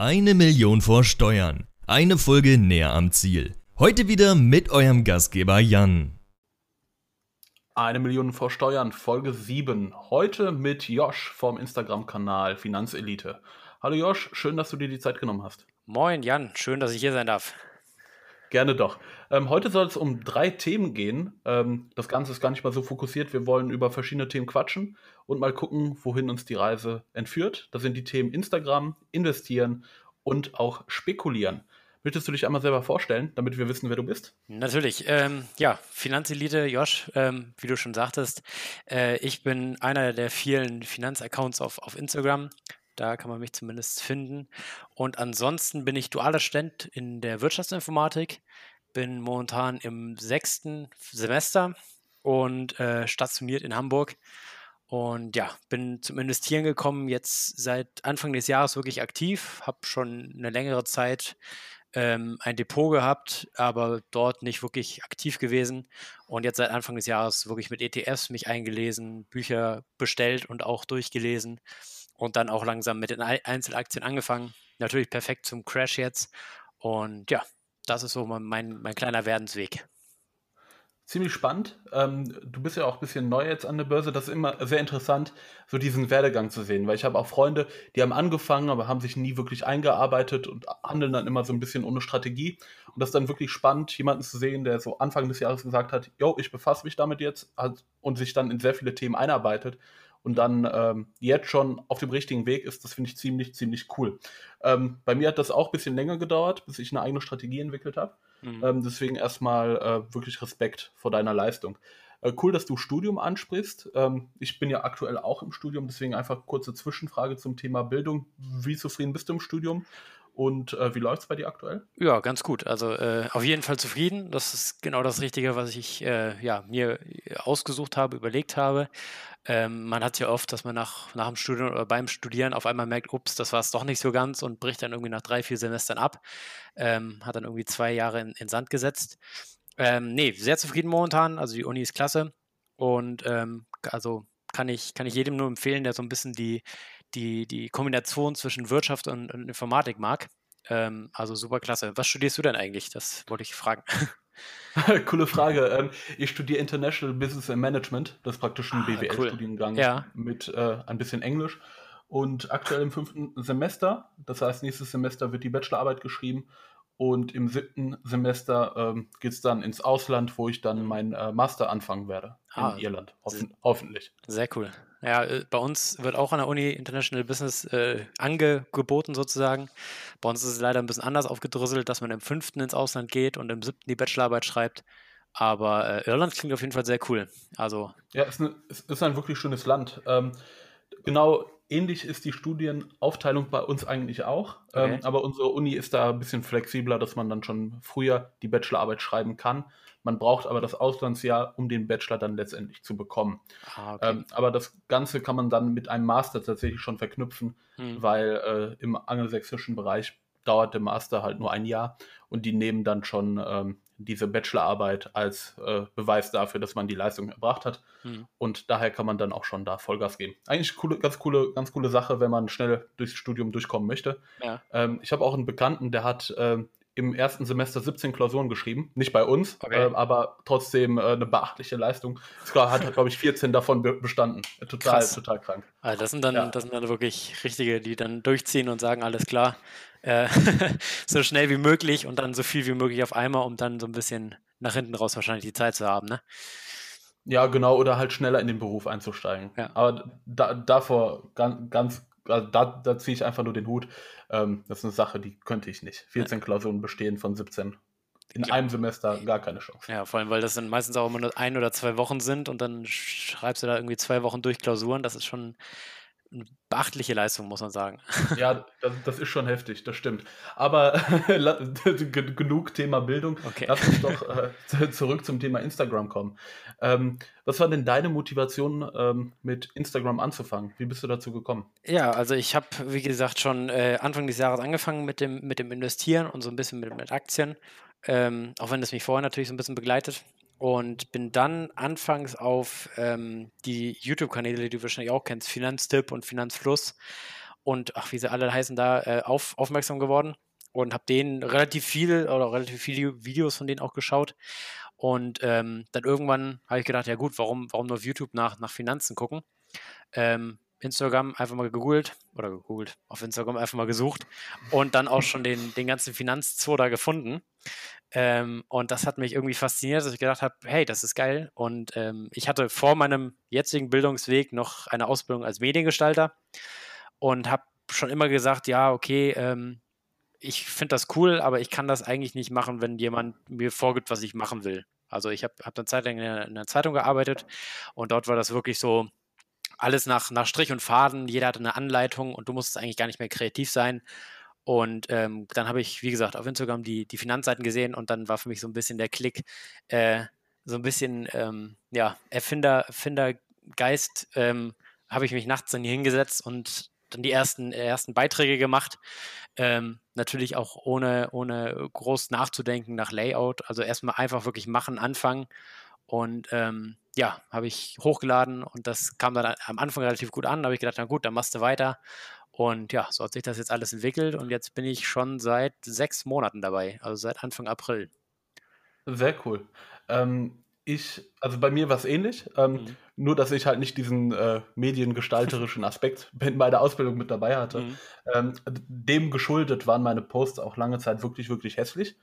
Eine Million vor Steuern. Eine Folge näher am Ziel. Heute wieder mit eurem Gastgeber Jan. Eine Million vor Steuern, Folge 7. Heute mit Josh vom Instagram-Kanal Finanzelite. Hallo Josh, schön, dass du dir die Zeit genommen hast. Moin Jan, schön, dass ich hier sein darf. Gerne doch. Ähm, heute soll es um drei Themen gehen. Ähm, das Ganze ist gar nicht mal so fokussiert. Wir wollen über verschiedene Themen quatschen und mal gucken, wohin uns die Reise entführt. Das sind die Themen Instagram, Investieren und auch Spekulieren. Möchtest du dich einmal selber vorstellen, damit wir wissen, wer du bist? Natürlich. Ähm, ja, Finanzelite, Josh, ähm, wie du schon sagtest. Äh, ich bin einer der vielen Finanzaccounts auf, auf Instagram. Da kann man mich zumindest finden. Und ansonsten bin ich dualer Student in der Wirtschaftsinformatik, bin momentan im sechsten Semester und äh, stationiert in Hamburg. Und ja, bin zum Investieren gekommen, jetzt seit Anfang des Jahres wirklich aktiv, habe schon eine längere Zeit ähm, ein Depot gehabt, aber dort nicht wirklich aktiv gewesen. Und jetzt seit Anfang des Jahres wirklich mit ETFs mich eingelesen, Bücher bestellt und auch durchgelesen und dann auch langsam mit den Einzelaktien angefangen. Natürlich perfekt zum Crash jetzt. Und ja, das ist so mein, mein kleiner Werdensweg. Ziemlich spannend. Ähm, du bist ja auch ein bisschen neu jetzt an der Börse. Das ist immer sehr interessant, so diesen Werdegang zu sehen, weil ich habe auch Freunde, die haben angefangen, aber haben sich nie wirklich eingearbeitet und handeln dann immer so ein bisschen ohne Strategie. Und das ist dann wirklich spannend, jemanden zu sehen, der so Anfang des Jahres gesagt hat, yo, ich befasse mich damit jetzt und sich dann in sehr viele Themen einarbeitet und dann ähm, jetzt schon auf dem richtigen Weg ist, das finde ich ziemlich, ziemlich cool. Ähm, bei mir hat das auch ein bisschen länger gedauert, bis ich eine eigene Strategie entwickelt habe. Mhm. Ähm, deswegen erstmal äh, wirklich Respekt vor deiner Leistung. Äh, cool, dass du Studium ansprichst. Ähm, ich bin ja aktuell auch im Studium, deswegen einfach kurze Zwischenfrage zum Thema Bildung. Wie zufrieden bist du im Studium? Und äh, wie läuft es bei dir aktuell? Ja, ganz gut. Also äh, auf jeden Fall zufrieden. Das ist genau das Richtige, was ich äh, ja, mir ausgesucht habe, überlegt habe. Ähm, man hat ja oft, dass man nach, nach dem Studium oder beim Studieren auf einmal merkt, ups, das war es doch nicht so ganz und bricht dann irgendwie nach drei, vier Semestern ab. Ähm, hat dann irgendwie zwei Jahre in, in Sand gesetzt. Ähm, nee, sehr zufrieden momentan. Also die Uni ist klasse. Und ähm, also kann ich, kann ich jedem nur empfehlen, der so ein bisschen die, die, die Kombination zwischen Wirtschaft und, und Informatik mag. Ähm, also super klasse. Was studierst du denn eigentlich? Das wollte ich fragen. Coole Frage. Ähm, ich studiere International Business and Management. Das ist praktisch ein ah, BWL-Studiengang cool. ja. mit äh, ein bisschen Englisch. Und aktuell im fünften Semester, das heißt, nächstes Semester wird die Bachelorarbeit geschrieben und im siebten Semester ähm, geht es dann ins Ausland, wo ich dann meinen äh, Master anfangen werde. Ah, in Irland, hoffen, hoffentlich. Sehr cool. Ja, äh, bei uns wird auch an der Uni International Business äh, angeboten sozusagen. Bei uns ist es leider ein bisschen anders aufgedröselt, dass man im fünften ins Ausland geht und im siebten die Bachelorarbeit schreibt. Aber äh, Irland klingt auf jeden Fall sehr cool. Also ja, es ist, eine, es ist ein wirklich schönes Land. Ähm, genau ähnlich ist die Studienaufteilung bei uns eigentlich auch. Okay. Ähm, aber unsere Uni ist da ein bisschen flexibler, dass man dann schon früher die Bachelorarbeit schreiben kann. Man braucht aber das Auslandsjahr, um den Bachelor dann letztendlich zu bekommen. Ah, okay. ähm, aber das Ganze kann man dann mit einem Master tatsächlich schon verknüpfen, hm. weil äh, im angelsächsischen Bereich dauert der Master halt nur ein Jahr und die nehmen dann schon ähm, diese Bachelorarbeit als äh, Beweis dafür, dass man die Leistung erbracht hat. Mhm. Und daher kann man dann auch schon da Vollgas geben. Eigentlich coole, ganz coole, ganz coole Sache, wenn man schnell durchs Studium durchkommen möchte. Ja. Ähm, ich habe auch einen Bekannten, der hat ähm, im ersten Semester 17 Klausuren geschrieben. Nicht bei uns, okay. äh, aber trotzdem äh, eine beachtliche Leistung. Sogar hat, glaube ich, 14 davon be bestanden. Total, Krass. total krank. Also das, sind dann, ja. das sind dann wirklich richtige, die dann durchziehen und sagen, alles klar, äh, so schnell wie möglich und dann so viel wie möglich auf einmal, um dann so ein bisschen nach hinten raus wahrscheinlich die Zeit zu haben, ne? Ja, genau, oder halt schneller in den Beruf einzusteigen. Ja. Aber da, davor ganz, ganz also da, da ziehe ich einfach nur den Hut. Ähm, das ist eine Sache, die könnte ich nicht. 14 ja. Klausuren bestehen von 17. In ja. einem Semester gar keine Chance. Ja, vor allem, weil das dann meistens auch immer nur ein oder zwei Wochen sind und dann schreibst du da irgendwie zwei Wochen durch Klausuren. Das ist schon beachtliche Leistung, muss man sagen. Ja, das, das ist schon heftig, das stimmt. Aber genug Thema Bildung. Okay. Lass uns doch äh, zurück zum Thema Instagram kommen. Ähm, was war denn deine Motivation, ähm, mit Instagram anzufangen? Wie bist du dazu gekommen? Ja, also ich habe, wie gesagt, schon äh, Anfang des Jahres angefangen mit dem, mit dem Investieren und so ein bisschen mit, mit Aktien. Ähm, auch wenn das mich vorher natürlich so ein bisschen begleitet und bin dann anfangs auf ähm, die YouTube-Kanäle, die du wahrscheinlich auch kennst, Finanztipp und Finanzfluss. und, ach, wie sie alle heißen, da äh, auf, aufmerksam geworden und habe denen relativ viel oder relativ viele Videos von denen auch geschaut. Und ähm, dann irgendwann habe ich gedacht, ja gut, warum, warum nur auf YouTube nach, nach Finanzen gucken? Ähm, Instagram einfach mal gegoogelt oder gegoogelt, auf Instagram einfach mal gesucht und dann auch schon den, den ganzen Finanzzoo da gefunden. Ähm, und das hat mich irgendwie fasziniert, dass ich gedacht habe, hey, das ist geil. Und ähm, ich hatte vor meinem jetzigen Bildungsweg noch eine Ausbildung als Mediengestalter und habe schon immer gesagt, ja, okay, ähm, ich finde das cool, aber ich kann das eigentlich nicht machen, wenn jemand mir vorgibt, was ich machen will. Also ich habe hab dann zeitlang in einer, in einer Zeitung gearbeitet und dort war das wirklich so, alles nach, nach Strich und Faden, jeder hatte eine Anleitung und du musstest eigentlich gar nicht mehr kreativ sein. Und ähm, dann habe ich, wie gesagt, auf Instagram die, die Finanzseiten gesehen und dann war für mich so ein bisschen der Klick, äh, so ein bisschen, ähm, ja, Erfinder, Erfindergeist, ähm, habe ich mich nachts dann hier hingesetzt und dann die ersten, ersten Beiträge gemacht. Ähm, natürlich auch ohne, ohne groß nachzudenken nach Layout. Also erstmal einfach wirklich machen, anfangen. Und ähm, ja, habe ich hochgeladen und das kam dann am Anfang relativ gut an. Da habe ich gedacht, na gut, dann machst du weiter. Und ja, so hat sich das jetzt alles entwickelt und jetzt bin ich schon seit sechs Monaten dabei, also seit Anfang April. Sehr cool. Ähm, ich, also bei mir war es ähnlich, ähm, mhm. nur dass ich halt nicht diesen äh, mediengestalterischen Aspekt bei der Ausbildung mit dabei hatte. Mhm. Ähm, dem geschuldet waren meine Posts auch lange Zeit wirklich, wirklich hässlich.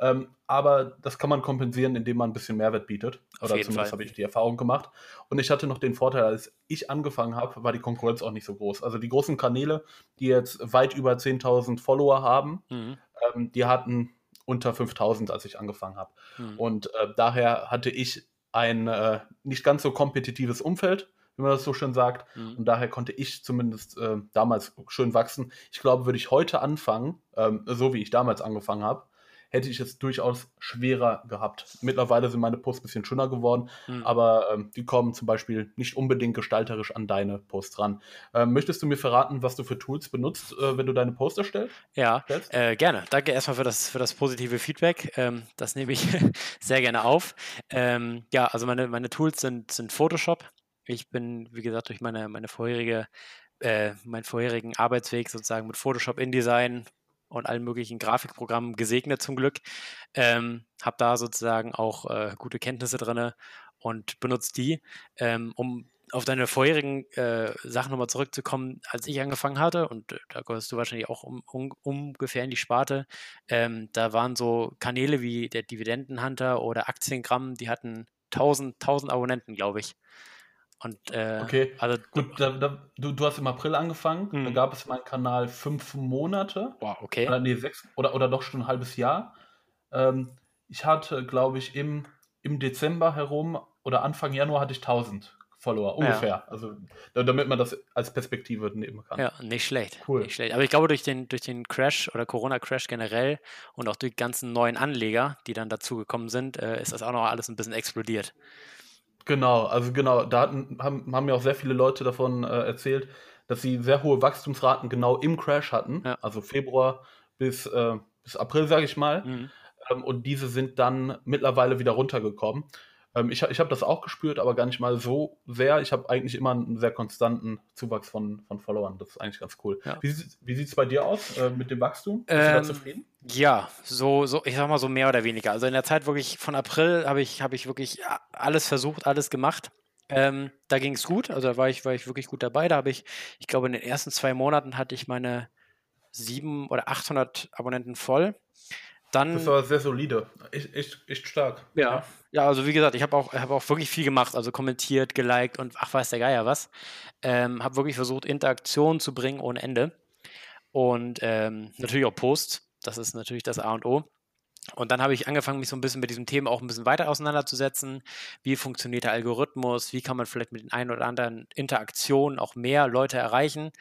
Ähm, aber das kann man kompensieren, indem man ein bisschen Mehrwert bietet. Oder zumindest habe ich die Erfahrung gemacht. Und ich hatte noch den Vorteil, als ich angefangen habe, war die Konkurrenz auch nicht so groß. Also die großen Kanäle, die jetzt weit über 10.000 Follower haben, mhm. ähm, die hatten unter 5.000, als ich angefangen habe. Mhm. Und äh, daher hatte ich ein äh, nicht ganz so kompetitives Umfeld wie man das so schön sagt. Mhm. Und daher konnte ich zumindest äh, damals schön wachsen. Ich glaube, würde ich heute anfangen, ähm, so wie ich damals angefangen habe, hätte ich es durchaus schwerer gehabt. Mittlerweile sind meine Posts ein bisschen schöner geworden, mhm. aber ähm, die kommen zum Beispiel nicht unbedingt gestalterisch an deine Posts ran. Ähm, möchtest du mir verraten, was du für Tools benutzt, äh, wenn du deine Posts erstellst? Ja, äh, gerne. Danke erstmal für das, für das positive Feedback. Ähm, das nehme ich sehr gerne auf. Ähm, ja, also meine, meine Tools sind, sind Photoshop. Ich bin, wie gesagt, durch meine, meine vorherige äh, meinen vorherigen Arbeitsweg sozusagen mit Photoshop, InDesign, und allen möglichen Grafikprogrammen gesegnet zum Glück. Ähm, habe da sozusagen auch äh, gute Kenntnisse drin und benutze die, ähm, um auf deine vorherigen äh, Sachen nochmal zurückzukommen, als ich angefangen hatte, und äh, da gehörst du wahrscheinlich auch um, um, ungefähr in die Sparte, ähm, da waren so Kanäle wie der Dividendenhunter oder Aktiengramm, die hatten 1000, 1000 Abonnenten, glaube ich. Und, äh, okay, also gut, da, da, du, du hast im April angefangen, mhm. da gab es meinen Kanal fünf Monate. Boah, okay. Oder, nee, sechs, oder, oder doch schon ein halbes Jahr. Ähm, ich hatte, glaube ich, im, im Dezember herum oder Anfang Januar hatte ich 1000 Follower, ungefähr. Ja. Also, damit man das als Perspektive nehmen kann. Ja, nicht schlecht. Cool. Nicht schlecht. Aber ich glaube, durch den, durch den Crash oder Corona-Crash generell und auch durch die ganzen neuen Anleger, die dann dazugekommen sind, äh, ist das auch noch alles ein bisschen explodiert. Genau, also genau, da hatten, haben, haben mir auch sehr viele Leute davon äh, erzählt, dass sie sehr hohe Wachstumsraten genau im Crash hatten, ja. also Februar bis, äh, bis April, sage ich mal. Mhm. Ähm, und diese sind dann mittlerweile wieder runtergekommen. Ähm, ich ich habe das auch gespürt, aber gar nicht mal so sehr. Ich habe eigentlich immer einen sehr konstanten Zuwachs von, von Followern. Das ist eigentlich ganz cool. Ja. Wie, wie sieht es bei dir aus äh, mit dem Wachstum? Bist ähm, du da ähm, zufrieden? Ja, so, so, ich sag mal so mehr oder weniger. Also in der Zeit wirklich von April habe ich, hab ich wirklich alles versucht, alles gemacht. Ähm, da ging es gut, also da war ich, war ich wirklich gut dabei. Da habe ich, ich glaube, in den ersten zwei Monaten hatte ich meine sieben oder 800 Abonnenten voll. Dann, das war sehr solide, echt, echt, echt stark. Ja, ja, also wie gesagt, ich habe auch, hab auch wirklich viel gemacht, also kommentiert, geliked und ach weiß der Geier was. Ähm, habe wirklich versucht, Interaktion zu bringen ohne Ende. Und ähm, natürlich auch Posts, das ist natürlich das A und O. Und dann habe ich angefangen, mich so ein bisschen mit diesem Thema auch ein bisschen weiter auseinanderzusetzen. Wie funktioniert der Algorithmus? Wie kann man vielleicht mit den ein oder anderen Interaktionen auch mehr Leute erreichen?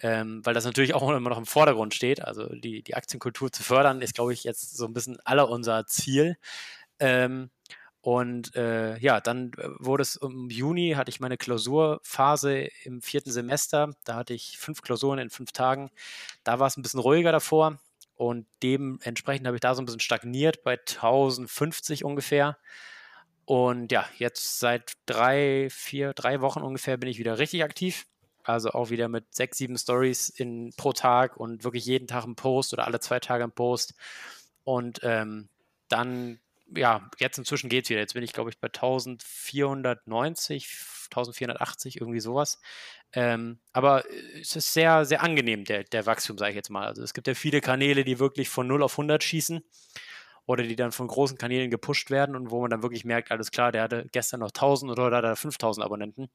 Ähm, weil das natürlich auch immer noch im Vordergrund steht. Also die, die Aktienkultur zu fördern, ist, glaube ich, jetzt so ein bisschen aller unser Ziel. Ähm, und äh, ja, dann äh, wurde es im Juni, hatte ich meine Klausurphase im vierten Semester. Da hatte ich fünf Klausuren in fünf Tagen. Da war es ein bisschen ruhiger davor. Und dementsprechend habe ich da so ein bisschen stagniert bei 1050 ungefähr. Und ja, jetzt seit drei, vier, drei Wochen ungefähr bin ich wieder richtig aktiv. Also auch wieder mit sechs, sieben Stories in, pro Tag und wirklich jeden Tag ein Post oder alle zwei Tage ein Post. Und ähm, dann, ja, jetzt inzwischen geht es wieder. Jetzt bin ich, glaube ich, bei 1490, 1480, irgendwie sowas. Ähm, aber es ist sehr, sehr angenehm, der, der Wachstum, sage ich jetzt mal. Also es gibt ja viele Kanäle, die wirklich von 0 auf 100 schießen oder die dann von großen Kanälen gepusht werden und wo man dann wirklich merkt, alles klar, der hatte gestern noch 1000 oder da hat er 5000 Abonnenten.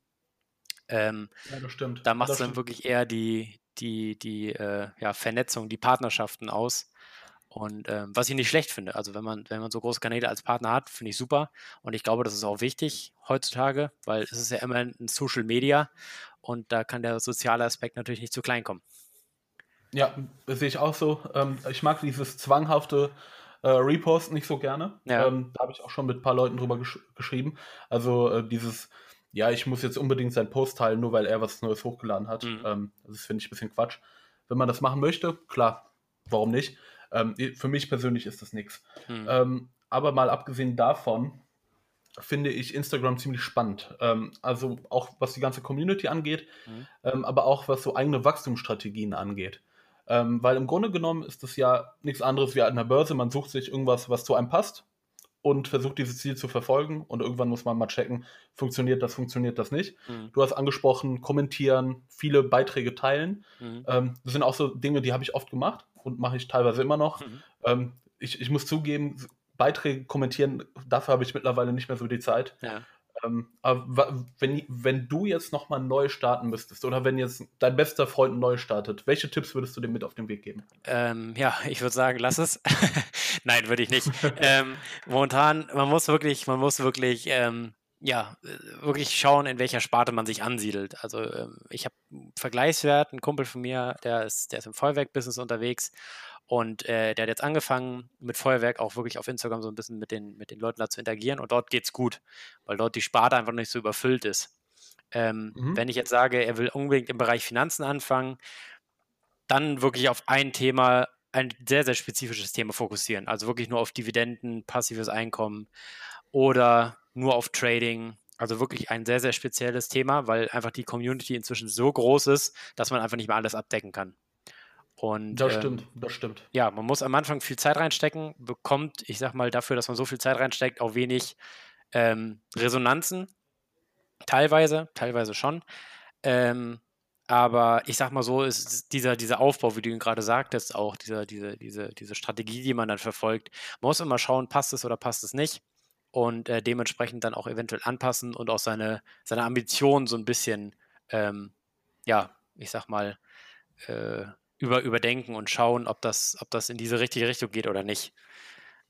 Ähm, ja, das stimmt. Da macht es dann wirklich eher die, die, die äh, ja, Vernetzung, die Partnerschaften aus. Und ähm, was ich nicht schlecht finde, also wenn man, wenn man so große Kanäle als Partner hat, finde ich super. Und ich glaube, das ist auch wichtig heutzutage, weil es ist ja immer ein Social Media und da kann der soziale Aspekt natürlich nicht zu klein kommen. Ja, sehe ich auch so. Ähm, ich mag dieses zwanghafte äh, Repost nicht so gerne. Ja. Ähm, da habe ich auch schon mit ein paar Leuten drüber gesch geschrieben. Also äh, dieses, ja, ich muss jetzt unbedingt seinen Post teilen, nur weil er was Neues hochgeladen hat. Mhm. Ähm, das finde ich ein bisschen Quatsch. Wenn man das machen möchte, klar, warum nicht? Ähm, für mich persönlich ist das nichts. Mhm. Ähm, aber mal abgesehen davon, finde ich Instagram ziemlich spannend. Ähm, also auch was die ganze Community angeht, mhm. ähm, aber auch was so eigene Wachstumsstrategien angeht. Ähm, weil im Grunde genommen ist das ja nichts anderes wie an der Börse. Man sucht sich irgendwas, was zu einem passt und versucht dieses Ziel zu verfolgen und irgendwann muss man mal checken, funktioniert das, funktioniert das nicht. Mhm. Du hast angesprochen, kommentieren, viele Beiträge teilen. Mhm. Ähm, das sind auch so Dinge, die habe ich oft gemacht und mache ich teilweise immer noch. Mhm. Ähm, ich, ich muss zugeben, Beiträge kommentieren, dafür habe ich mittlerweile nicht mehr so die Zeit. Ja. Ähm, aber wenn, wenn du jetzt nochmal neu starten müsstest oder wenn jetzt dein bester Freund neu startet, welche Tipps würdest du dem mit auf den Weg geben? Ähm, ja, ich würde sagen, lass es. Nein, würde ich nicht. ähm, momentan, man muss wirklich, man muss wirklich, ähm, ja, wirklich schauen, in welcher Sparte man sich ansiedelt. Also ähm, ich habe Vergleichswert, ein Kumpel von mir, der ist, der ist im Feuerwerk-Business unterwegs und äh, der hat jetzt angefangen, mit Feuerwerk auch wirklich auf Instagram so ein bisschen mit den, mit den Leuten da zu interagieren. Und dort geht es gut, weil dort die Sparte einfach nicht so überfüllt ist. Ähm, mhm. Wenn ich jetzt sage, er will unbedingt im Bereich Finanzen anfangen, dann wirklich auf ein Thema, ein sehr, sehr spezifisches Thema fokussieren. Also wirklich nur auf Dividenden, passives Einkommen oder nur auf Trading. Also wirklich ein sehr, sehr spezielles Thema, weil einfach die Community inzwischen so groß ist, dass man einfach nicht mehr alles abdecken kann. Und, das ähm, stimmt, das stimmt. Ja, man muss am Anfang viel Zeit reinstecken, bekommt, ich sag mal, dafür, dass man so viel Zeit reinsteckt, auch wenig ähm, Resonanzen. Teilweise, teilweise schon. Ähm, aber ich sag mal so, ist dieser, dieser Aufbau, wie du ihn gerade sagtest, auch dieser, diese, diese, diese Strategie, die man dann verfolgt, man muss immer schauen, passt es oder passt es nicht. Und äh, dementsprechend dann auch eventuell anpassen und auch seine, seine Ambitionen so ein bisschen, ähm, ja, ich sag mal, äh, über, überdenken und schauen, ob das, ob das in diese richtige Richtung geht oder nicht.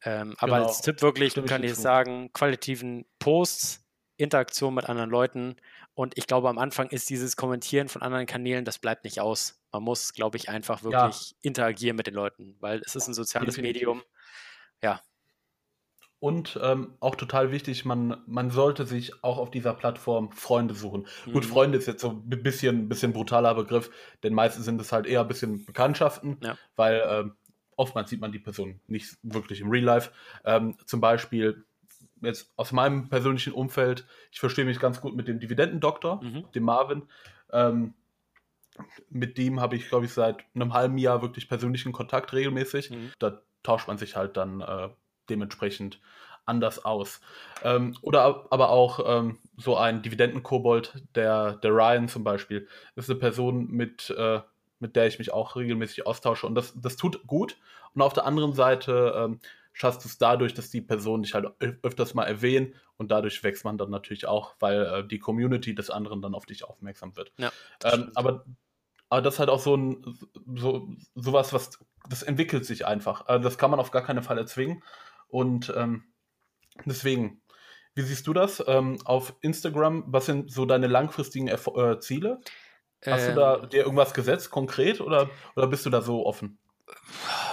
Ähm, aber genau. als Tipp wirklich Stimme kann ich sagen, qualitativen Posts, Interaktion mit anderen Leuten und ich glaube, am Anfang ist dieses Kommentieren von anderen Kanälen, das bleibt nicht aus. Man muss, glaube ich, einfach wirklich ja. interagieren mit den Leuten, weil es ist ein soziales Definitiv. Medium. Ja, und ähm, auch total wichtig, man, man sollte sich auch auf dieser Plattform Freunde suchen. Mhm. Gut, Freunde ist jetzt so ein bisschen, bisschen brutaler Begriff, denn meistens sind es halt eher ein bisschen Bekanntschaften, ja. weil ähm, oftmals sieht man die Person nicht wirklich im Real Life. Ähm, zum Beispiel jetzt aus meinem persönlichen Umfeld, ich verstehe mich ganz gut mit dem Dividendendoktor, mhm. dem Marvin. Ähm, mit dem habe ich, glaube ich, seit einem halben Jahr wirklich persönlichen Kontakt regelmäßig. Mhm. Da tauscht man sich halt dann äh, dementsprechend anders aus. Ähm, oder aber auch ähm, so ein Dividendenkobold, der, der Ryan zum Beispiel, ist eine Person, mit, äh, mit der ich mich auch regelmäßig austausche. Und das, das tut gut. Und auf der anderen Seite ähm, schaffst du es dadurch, dass die Personen dich halt öfters mal erwähnen und dadurch wächst man dann natürlich auch, weil äh, die Community des anderen dann auf dich aufmerksam wird. Ja, ähm, aber, aber das ist halt auch so ein so sowas, was das entwickelt sich einfach. Also das kann man auf gar keinen Fall erzwingen. Und ähm, deswegen, wie siehst du das ähm, auf Instagram? Was sind so deine langfristigen Erf äh, Ziele? Hast ähm, du da ähm. dir irgendwas gesetzt, konkret, oder, oder bist du da so offen?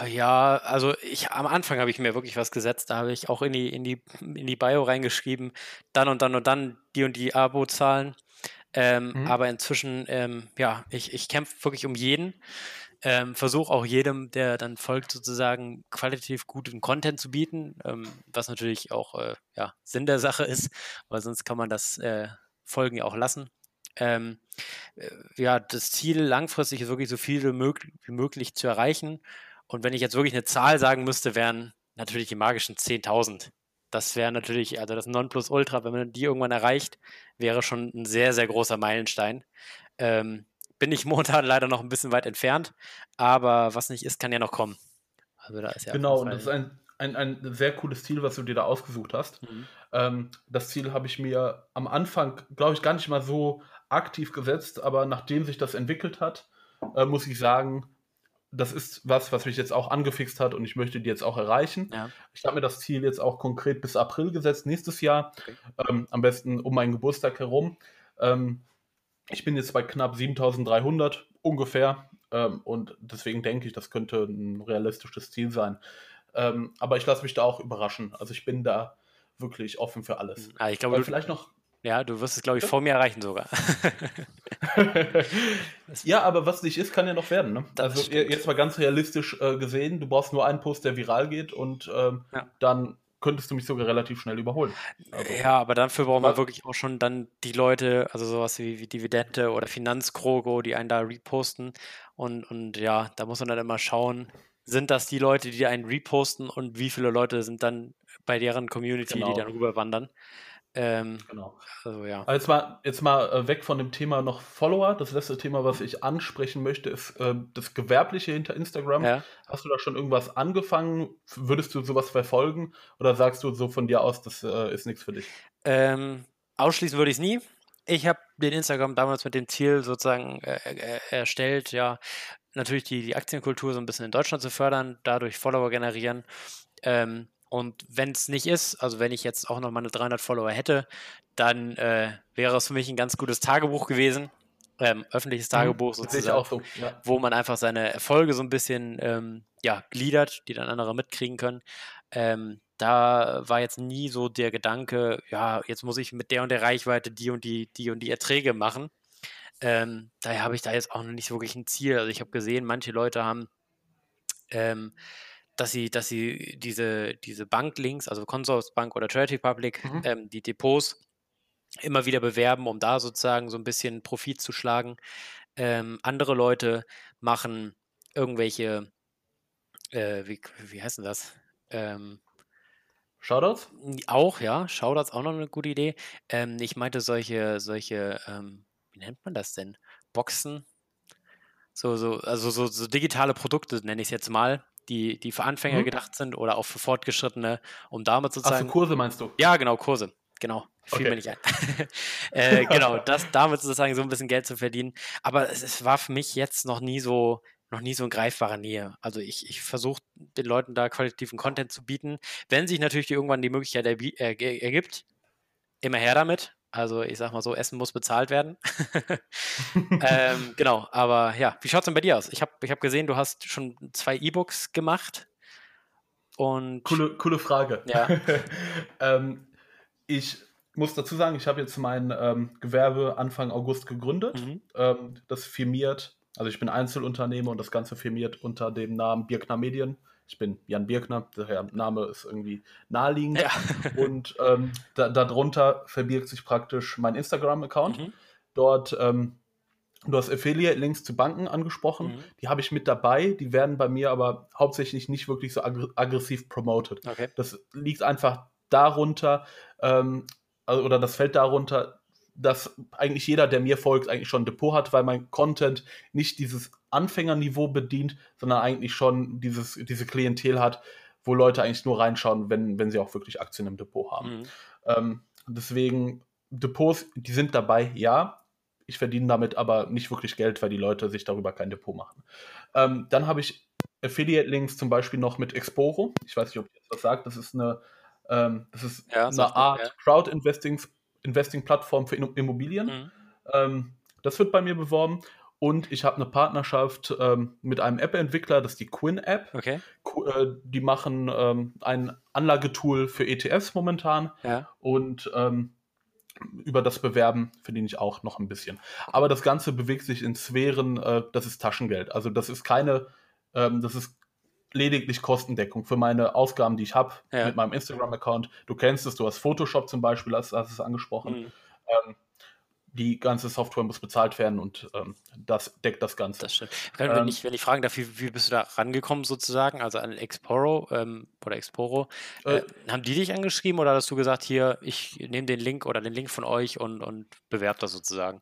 Ja, also ich am Anfang habe ich mir wirklich was gesetzt, da habe ich auch in die, in die, in die Bio reingeschrieben, dann und dann und dann die und die Abo-Zahlen. Ähm, mhm. Aber inzwischen, ähm, ja, ich, ich kämpfe wirklich um jeden. Ähm, Versuche auch jedem, der dann folgt, sozusagen qualitativ guten Content zu bieten, ähm, was natürlich auch äh, ja, Sinn der Sache ist, weil sonst kann man das äh, Folgen ja auch lassen. Ähm, äh, ja, das Ziel langfristig ist wirklich so viel wie möglich zu erreichen. Und wenn ich jetzt wirklich eine Zahl sagen müsste, wären natürlich die magischen 10.000. Das wäre natürlich, also das Nonplusultra, wenn man die irgendwann erreicht, wäre schon ein sehr, sehr großer Meilenstein. Ähm, bin ich momentan leider noch ein bisschen weit entfernt, aber was nicht ist, kann ja noch kommen. Also da ist ja genau, und das ist ein, ein, ein sehr cooles Ziel, was du dir da ausgesucht hast. Mhm. Ähm, das Ziel habe ich mir am Anfang, glaube ich, gar nicht mal so aktiv gesetzt, aber nachdem sich das entwickelt hat, äh, muss ich sagen, das ist was, was mich jetzt auch angefixt hat und ich möchte die jetzt auch erreichen. Ja. Ich habe mir das Ziel jetzt auch konkret bis April gesetzt, nächstes Jahr, okay. ähm, am besten um meinen Geburtstag herum. Ähm, ich bin jetzt bei knapp 7300 ungefähr ähm, und deswegen denke ich, das könnte ein realistisches Ziel sein. Ähm, aber ich lasse mich da auch überraschen. Also ich bin da wirklich offen für alles. Ah, ich glaube, du, vielleicht noch. Ja, du wirst es, glaube ich, vor mir erreichen sogar. ja, aber was nicht ist, kann ja noch werden. Ne? Also stimmt. jetzt mal ganz realistisch äh, gesehen, du brauchst nur einen Post, der viral geht und ähm, ja. dann könntest du mich sogar relativ schnell überholen. Also, ja, aber dafür brauchen wir wirklich auch schon dann die Leute, also sowas wie, wie Dividende oder Finanzkrogo, die einen da reposten. Und, und ja, da muss man dann immer schauen, sind das die Leute, die einen reposten und wie viele Leute sind dann bei deren Community, genau. die dann rüberwandern. Ähm, genau. Also, ja. Also jetzt mal, jetzt mal äh, weg von dem Thema noch Follower. Das letzte Thema, was ich ansprechen möchte, ist äh, das Gewerbliche hinter Instagram. Ja. Hast du da schon irgendwas angefangen? Würdest du sowas verfolgen? Oder sagst du so von dir aus, das äh, ist nichts für dich? Ähm, ausschließen würde ich es nie. Ich habe den Instagram damals mit dem Ziel sozusagen äh, äh, erstellt, ja, natürlich die, die Aktienkultur so ein bisschen in Deutschland zu fördern, dadurch Follower generieren. Ähm, und wenn es nicht ist, also wenn ich jetzt auch noch meine 300 Follower hätte, dann äh, wäre es für mich ein ganz gutes Tagebuch gewesen. Ähm, öffentliches mhm, Tagebuch sozusagen, so, ja. wo man einfach seine Erfolge so ein bisschen ähm, ja, gliedert, die dann andere mitkriegen können. Ähm, da war jetzt nie so der Gedanke, ja, jetzt muss ich mit der und der Reichweite die und die, die und die Erträge machen. Ähm, daher habe ich da jetzt auch noch nicht wirklich ein Ziel. Also ich habe gesehen, manche Leute haben ähm, dass sie, dass sie diese, diese Banklinks, also Consorsbank oder Charity Public, mhm. ähm, die Depots immer wieder bewerben, um da sozusagen so ein bisschen Profit zu schlagen. Ähm, andere Leute machen irgendwelche, äh, wie, wie heißt denn das? Ähm, Shoutouts? Auch, ja. Shoutouts auch noch eine gute Idee. Ähm, ich meinte solche, solche, ähm, wie nennt man das denn? Boxen? So, so, also so, so digitale Produkte, nenne ich es jetzt mal, die, die für Anfänger mhm. gedacht sind oder auch für Fortgeschrittene, um damit sozusagen. Ach, Kurse meinst du? Ja, genau, Kurse. Genau, fiel okay. mir nicht ein. äh, genau, das damit sozusagen so ein bisschen Geld zu verdienen. Aber es, es, war für mich jetzt noch nie so, noch nie so in greifbarer Nähe. Also ich, ich versuche den Leuten da qualitativen Content zu bieten. Wenn sich natürlich irgendwann die Möglichkeit ergibt, immer her damit. Also ich sag mal so, Essen muss bezahlt werden. ähm, genau, aber ja, wie schaut es denn bei dir aus? Ich habe ich hab gesehen, du hast schon zwei E-Books gemacht. Und coole, coole Frage. Ja. ähm, ich muss dazu sagen, ich habe jetzt mein ähm, Gewerbe Anfang August gegründet. Mhm. Ähm, das firmiert, also ich bin Einzelunternehmer und das Ganze firmiert unter dem Namen Birkner Medien. Ich bin Jan Birkner, der Name ist irgendwie naheliegend. Ja. Und ähm, da, darunter verbirgt sich praktisch mein Instagram-Account. Mhm. Dort, ähm, du hast Affiliate-Links zu Banken angesprochen. Mhm. Die habe ich mit dabei. Die werden bei mir aber hauptsächlich nicht wirklich so ag aggressiv promoted. Okay. Das liegt einfach darunter, ähm, also, oder das fällt darunter, dass eigentlich jeder, der mir folgt, eigentlich schon ein Depot hat, weil mein Content nicht dieses Anfängerniveau bedient, sondern eigentlich schon dieses, diese Klientel hat, wo Leute eigentlich nur reinschauen, wenn, wenn sie auch wirklich Aktien im Depot haben. Mhm. Ähm, deswegen, Depots, die sind dabei, ja. Ich verdiene damit aber nicht wirklich Geld, weil die Leute sich darüber kein Depot machen. Ähm, dann habe ich Affiliate-Links zum Beispiel noch mit Exporo. Ich weiß nicht, ob ihr das sagt. Das ist eine, ähm, das ist ja, eine Art ja. Crowd-Investing-Plattform für Immobilien. Mhm. Ähm, das wird bei mir beworben. Und ich habe eine Partnerschaft ähm, mit einem App-Entwickler, das ist die Quinn-App. Okay. Äh, die machen ähm, ein Anlagetool für ETFs momentan. Ja. Und ähm, über das Bewerben verdiene ich auch noch ein bisschen. Aber das Ganze bewegt sich in Sphären, äh, das ist Taschengeld. Also das ist keine, ähm, das ist lediglich Kostendeckung für meine Ausgaben, die ich habe ja. mit meinem Instagram-Account. Du kennst es, du hast Photoshop zum Beispiel, hast, hast es angesprochen. Mhm. Ähm, die ganze Software muss bezahlt werden und ähm, das deckt das Ganze. Das stimmt. Wenn, ähm, ich, wenn ich fragen darf, wie, wie, bist du da rangekommen sozusagen, also an Exporo ähm, oder Exporo, äh, äh, haben die dich angeschrieben oder hast du gesagt, hier, ich nehme den Link oder den Link von euch und, und bewerbe das sozusagen?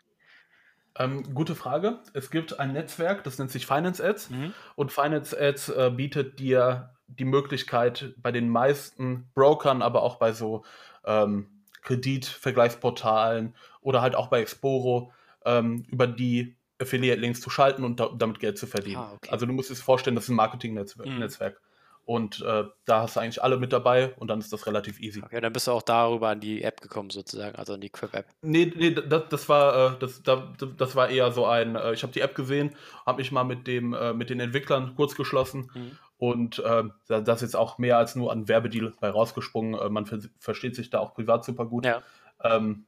Ähm, gute Frage. Es gibt ein Netzwerk, das nennt sich Finance Ads mhm. und Finance Ads äh, bietet dir die Möglichkeit bei den meisten Brokern, aber auch bei so ähm, Kreditvergleichsportalen oder halt auch bei Exporo ähm, über die Affiliate-Links zu schalten und da, damit Geld zu verdienen. Ah, okay. Also du musst dir vorstellen, das ist ein Marketing-Netzwerk. Mhm. Und äh, da hast du eigentlich alle mit dabei und dann ist das relativ easy. Okay, dann bist du auch darüber an die App gekommen, sozusagen, also an die Quip-App. Nee, nee, das, das war, äh, das, das, das war eher so ein, äh, ich habe die App gesehen, habe mich mal mit, dem, äh, mit den Entwicklern kurz geschlossen mhm. und äh, da ist jetzt auch mehr als nur ein Werbedeal bei rausgesprungen. Äh, man ver versteht sich da auch privat super gut. Ja. Ähm,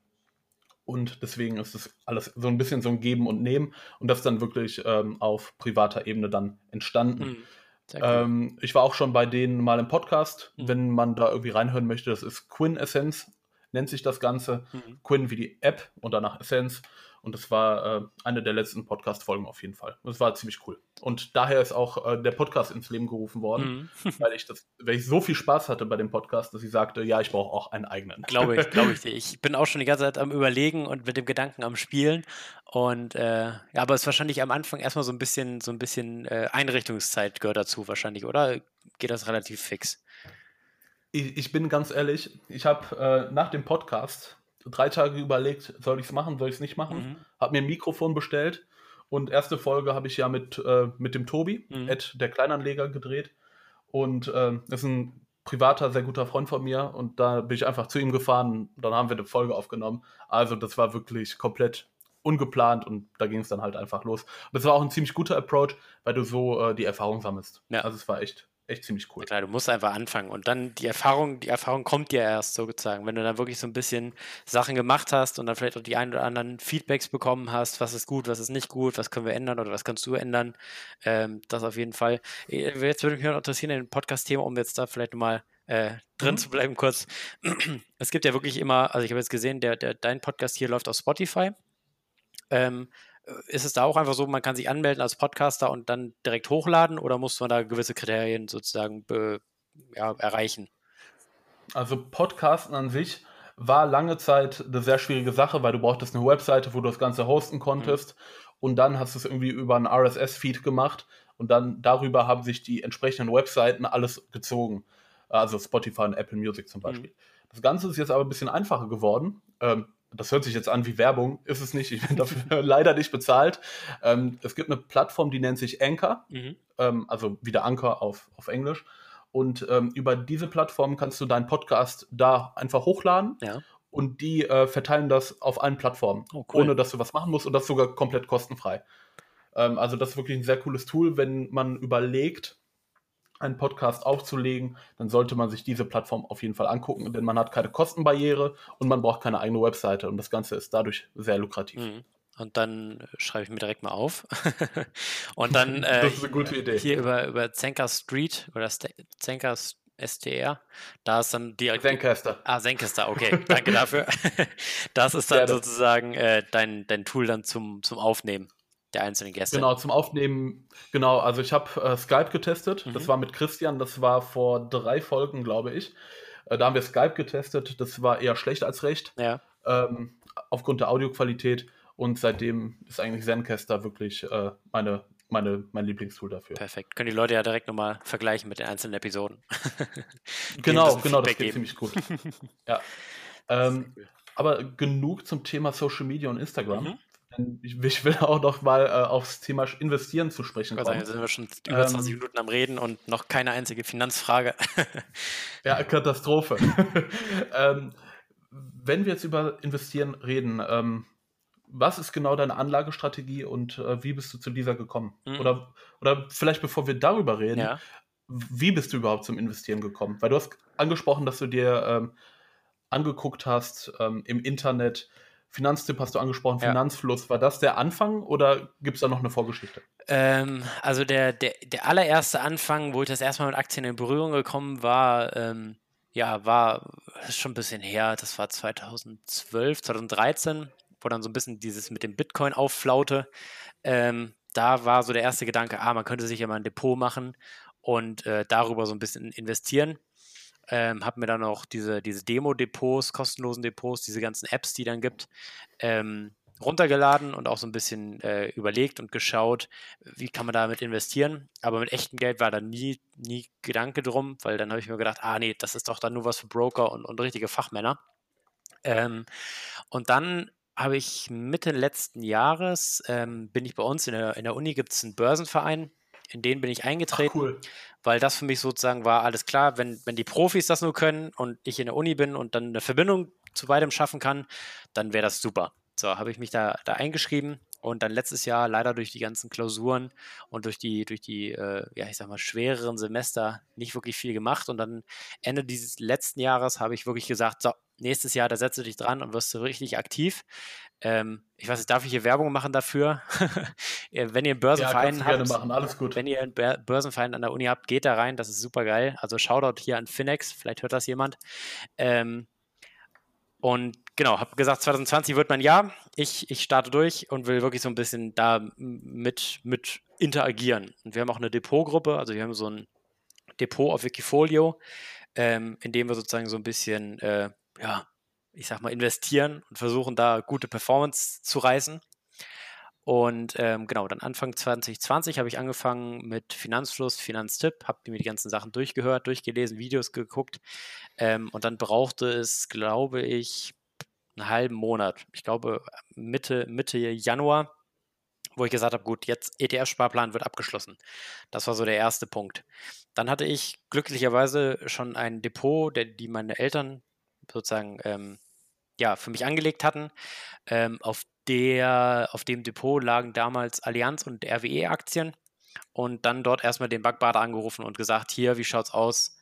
und deswegen ist es alles so ein bisschen so ein Geben und Nehmen und das ist dann wirklich ähm, auf privater Ebene dann entstanden. Mhm. Cool. Ähm, ich war auch schon bei denen mal im Podcast, mhm. wenn man da irgendwie reinhören möchte. Das ist Quinn Essence, nennt sich das Ganze. Mhm. Quinn wie die App und danach Essence. Und das war äh, eine der letzten Podcast-Folgen auf jeden Fall. Das war ziemlich cool. Und daher ist auch äh, der Podcast ins Leben gerufen worden, mhm. weil, ich das, weil ich so viel Spaß hatte bei dem Podcast, dass ich sagte, ja, ich brauche auch einen eigenen. Glaube ich, glaube ich. Ich bin auch schon die ganze Zeit am Überlegen und mit dem Gedanken am Spielen. Und äh, ja, aber es ist wahrscheinlich am Anfang erstmal so ein bisschen, so ein bisschen äh, Einrichtungszeit gehört dazu, wahrscheinlich, oder? Geht das relativ fix? Ich, ich bin ganz ehrlich, ich habe äh, nach dem Podcast drei Tage überlegt, soll ich es machen, soll ich es nicht machen. Mhm. Habe mir ein Mikrofon bestellt und erste Folge habe ich ja mit, äh, mit dem Tobi, mhm. Ed, der Kleinanleger, gedreht. Und äh, ist ein privater, sehr guter Freund von mir und da bin ich einfach zu ihm gefahren und dann haben wir eine Folge aufgenommen. Also das war wirklich komplett ungeplant und da ging es dann halt einfach los. Und das war auch ein ziemlich guter Approach, weil du so äh, die Erfahrung sammelst. Ja. Also es war echt echt ziemlich cool. Ja, klar, du musst einfach anfangen und dann die Erfahrung, die Erfahrung kommt dir erst sozusagen, wenn du dann wirklich so ein bisschen Sachen gemacht hast und dann vielleicht auch die ein oder anderen Feedbacks bekommen hast, was ist gut, was ist nicht gut, was können wir ändern oder was kannst du ändern, ähm, das auf jeden Fall. Äh, jetzt würde mich noch interessieren, in Podcast-Thema, um jetzt da vielleicht nochmal äh, drin mhm. zu bleiben kurz. es gibt ja wirklich immer, also ich habe jetzt gesehen, der, der, dein Podcast hier läuft auf Spotify. Ähm, ist es da auch einfach so, man kann sich anmelden als Podcaster und dann direkt hochladen oder muss man da gewisse Kriterien sozusagen be, ja, erreichen? Also Podcasten an sich war lange Zeit eine sehr schwierige Sache, weil du brauchtest eine Webseite, wo du das Ganze hosten konntest mhm. und dann hast du es irgendwie über einen RSS-Feed gemacht und dann darüber haben sich die entsprechenden Webseiten alles gezogen. Also Spotify und Apple Music zum Beispiel. Mhm. Das Ganze ist jetzt aber ein bisschen einfacher geworden. Ähm, das hört sich jetzt an wie Werbung, ist es nicht. Ich bin dafür leider nicht bezahlt. Ähm, es gibt eine Plattform, die nennt sich Anchor, mhm. ähm, also wieder Anchor auf, auf Englisch. Und ähm, über diese Plattform kannst du deinen Podcast da einfach hochladen. Ja. Und die äh, verteilen das auf allen Plattformen, oh, cool. ohne dass du was machen musst und das sogar komplett kostenfrei. Ähm, also das ist wirklich ein sehr cooles Tool, wenn man überlegt, einen Podcast aufzulegen, dann sollte man sich diese Plattform auf jeden Fall angucken, denn man hat keine Kostenbarriere und man braucht keine eigene Webseite und das Ganze ist dadurch sehr lukrativ. Mhm. Und dann schreibe ich mir direkt mal auf. und dann äh, das ist eine gute Idee. hier über, über Zenker Street oder Zenker STR, da ist dann die. Zencaster. Ah, Zencaster, okay, danke dafür. das ist dann ja, sozusagen äh, dein, dein Tool dann zum, zum Aufnehmen der einzelnen Gäste. Genau, zum Aufnehmen, genau, also ich habe äh, Skype getestet, mhm. das war mit Christian, das war vor drei Folgen, glaube ich. Äh, da haben wir Skype getestet, das war eher schlecht als recht, ja. ähm, aufgrund der Audioqualität und seitdem ist eigentlich Zencaster wirklich äh, meine, meine, mein Lieblingstool dafür. Perfekt. Können die Leute ja direkt nochmal vergleichen mit den einzelnen Episoden. genau, genau, das geht geben. ziemlich gut. ja. Ähm, aber genug zum Thema Social Media und Instagram. Mhm. Ich, will auch noch mal äh, aufs Thema Investieren zu sprechen kommen. Sagen, sind wir schon über 20 ähm, Minuten am Reden und noch keine einzige Finanzfrage. ja, Katastrophe. ähm, wenn wir jetzt über Investieren reden, ähm, was ist genau deine Anlagestrategie und äh, wie bist du zu dieser gekommen? Mhm. Oder, oder vielleicht bevor wir darüber reden, ja. wie bist du überhaupt zum Investieren gekommen? Weil du hast angesprochen, dass du dir ähm, angeguckt hast ähm, im Internet, Finanztipp hast du angesprochen, ja. Finanzfluss. War das der Anfang oder gibt es da noch eine Vorgeschichte? Ähm, also der, der, der allererste Anfang, wo ich das erstmal mit Aktien in Berührung gekommen war, ähm, ja, war schon ein bisschen her. Das war 2012, 2013. wo dann so ein bisschen dieses mit dem Bitcoin aufflaute. Ähm, da war so der erste Gedanke, ah, man könnte sich ja mal ein Depot machen und äh, darüber so ein bisschen investieren. Ähm, habe mir dann auch diese, diese Demo-Depots, kostenlosen Depots, diese ganzen Apps, die dann gibt, ähm, runtergeladen und auch so ein bisschen äh, überlegt und geschaut, wie kann man damit investieren. Aber mit echtem Geld war da nie, nie Gedanke drum, weil dann habe ich mir gedacht, ah nee, das ist doch dann nur was für Broker und, und richtige Fachmänner. Ähm, und dann habe ich Mitte letzten Jahres, ähm, bin ich bei uns in der, in der Uni, gibt es einen Börsenverein, in den bin ich eingetreten, Ach, cool. weil das für mich sozusagen war alles klar, wenn, wenn die Profis das nur können und ich in der Uni bin und dann eine Verbindung zu beidem schaffen kann, dann wäre das super. So, habe ich mich da, da eingeschrieben und dann letztes Jahr leider durch die ganzen Klausuren und durch die, durch die, äh, ja, ich sag mal, schwereren Semester nicht wirklich viel gemacht. Und dann Ende dieses letzten Jahres habe ich wirklich gesagt, so, nächstes Jahr, da setzt du dich dran und wirst du richtig aktiv. Ähm, ich weiß nicht, darf ich hier Werbung machen dafür? wenn ihr einen Börsenverein ja, habt, machen. Alles gut. wenn ihr einen Börsenverein an der Uni habt, geht da rein, das ist super geil. Also Shoutout hier an Finex, vielleicht hört das jemand. Ähm, und genau, habe gesagt, 2020 wird mein Jahr. Ich, ich starte durch und will wirklich so ein bisschen da mit, mit interagieren. Und wir haben auch eine Depotgruppe, also wir haben so ein Depot auf Wikifolio, ähm, in dem wir sozusagen so ein bisschen, äh, ja, ich sag mal, investieren und versuchen da gute Performance zu reißen. Und ähm, genau, dann Anfang 2020 habe ich angefangen mit Finanzfluss, Finanztipp, habe mir die ganzen Sachen durchgehört, durchgelesen, Videos geguckt. Ähm, und dann brauchte es, glaube ich, einen halben Monat. Ich glaube Mitte, Mitte Januar, wo ich gesagt habe, gut, jetzt ETF-Sparplan wird abgeschlossen. Das war so der erste Punkt. Dann hatte ich glücklicherweise schon ein Depot, der, die meine Eltern sozusagen ähm, ja, für mich angelegt hatten, ähm, auf der, auf dem Depot lagen damals Allianz und RWE-Aktien und dann dort erstmal den Backbader angerufen und gesagt, hier, wie schaut's aus?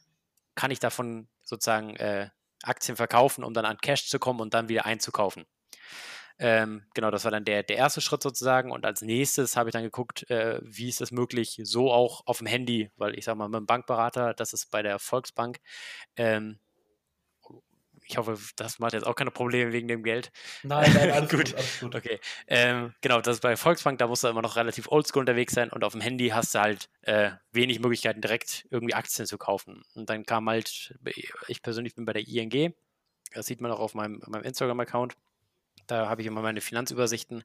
Kann ich davon sozusagen äh, Aktien verkaufen, um dann an Cash zu kommen und dann wieder einzukaufen? Ähm, genau, das war dann der, der erste Schritt sozusagen. Und als nächstes habe ich dann geguckt, äh, wie ist es möglich, so auch auf dem Handy, weil ich sage mal, mit dem Bankberater, das ist bei der Volksbank, ähm, ich hoffe, das macht jetzt auch keine Probleme wegen dem Geld. Nein, nein, alles gut. gut. Alles gut. Okay. Ähm, genau, das ist bei Volksbank, da musst du immer noch relativ oldschool unterwegs sein und auf dem Handy hast du halt äh, wenig Möglichkeiten, direkt irgendwie Aktien zu kaufen. Und dann kam halt, ich persönlich bin bei der ING, das sieht man auch auf meinem, meinem Instagram-Account. Da habe ich immer meine Finanzübersichten.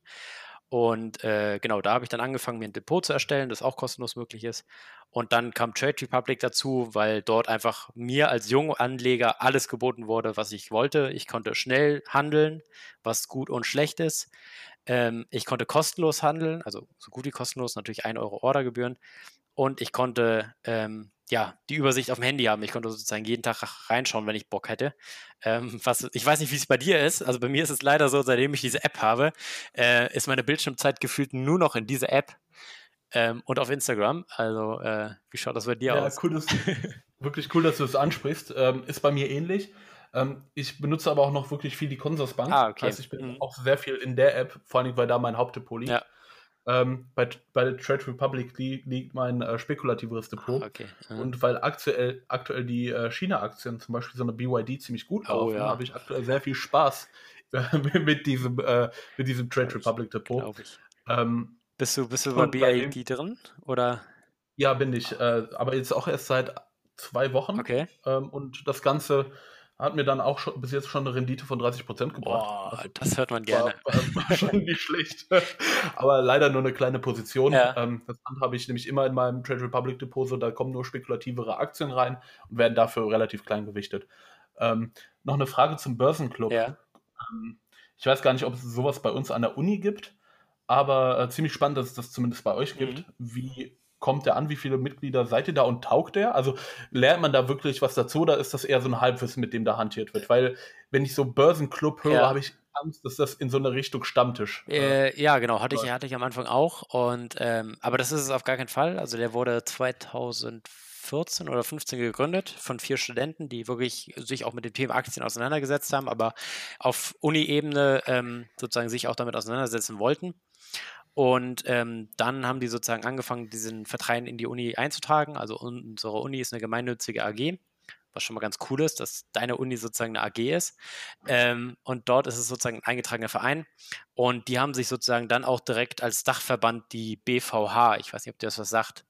Und äh, genau, da habe ich dann angefangen, mir ein Depot zu erstellen, das auch kostenlos möglich ist. Und dann kam Trade Republic dazu, weil dort einfach mir als junger Anleger alles geboten wurde, was ich wollte. Ich konnte schnell handeln, was gut und schlecht ist. Ähm, ich konnte kostenlos handeln, also so gut wie kostenlos, natürlich 1 Euro Ordergebühren. Und ich konnte ähm, ja, die Übersicht auf dem Handy haben. Ich konnte sozusagen jeden Tag reinschauen, wenn ich Bock hätte. Ähm, was, ich weiß nicht, wie es bei dir ist. Also bei mir ist es leider so, seitdem ich diese App habe, äh, ist meine Bildschirmzeit gefühlt nur noch in dieser App ähm, und auf Instagram. Also äh, wie schaut das bei dir ja, aus? Cool, dass, wirklich cool, dass du das ansprichst. Ähm, ist bei mir ähnlich. Ähm, ich benutze aber auch noch wirklich viel die Consorsbank. Ah, okay. Das heißt, ich bin mhm. auch sehr viel in der App, vor allem weil da mein Hauptdepot liegt. Ja. Ähm, bei, bei der Trade Republic li liegt mein äh, spekulativeres Depot. Okay. Mhm. Und weil aktuell, aktuell die äh, China-Aktien, zum Beispiel so eine BYD, ziemlich gut oh, laufen, ja. habe ich aktuell sehr viel Spaß äh, mit, diesem, mit diesem Trade Republic Depot. Ähm, bist du, bist du bei BYD drin? Oder? Ja, bin ich. Äh, aber jetzt auch erst seit zwei Wochen. Okay. Ähm, und das Ganze hat mir dann auch schon, bis jetzt schon eine Rendite von 30 Prozent gebracht. Boah, also, das hört man gerne. War, war, schon nicht schlecht. Aber leider nur eine kleine Position. Ja. Ähm, das habe ich nämlich immer in meinem Trade Republic Depot, so, da kommen nur spekulativere Aktien rein und werden dafür relativ klein gewichtet. Ähm, noch eine Frage zum Börsenclub. Ja. Ähm, ich weiß gar nicht, ob es sowas bei uns an der Uni gibt, aber äh, ziemlich spannend, dass es das zumindest bei euch gibt. Mhm. Wie kommt der an? Wie viele Mitglieder seid ihr da und taugt der? Also lernt man da wirklich was dazu oder ist das eher so ein Halbwissen, mit dem da hantiert wird? Weil, wenn ich so Börsenclub höre, ja. habe ich Angst, dass das in so eine Richtung Stammtisch. Äh, äh ja, genau, hatte ich, hatte ich am Anfang auch. Und, ähm, aber das ist es auf gar keinen Fall. Also der wurde 2014 oder 15 gegründet von vier Studenten, die wirklich sich auch mit dem Thema Aktien auseinandergesetzt haben, aber auf Uni-Ebene ähm, sozusagen sich auch damit auseinandersetzen wollten. Und ähm, dann haben die sozusagen angefangen, diesen Vertreien in die Uni einzutragen. Also unsere Uni ist eine gemeinnützige AG. was schon mal ganz cool ist, dass deine Uni sozusagen eine AG ist. Ähm, und dort ist es sozusagen ein eingetragener Verein. Und die haben sich sozusagen dann auch direkt als Dachverband die BVH, ich weiß nicht, ob dir das was sagt.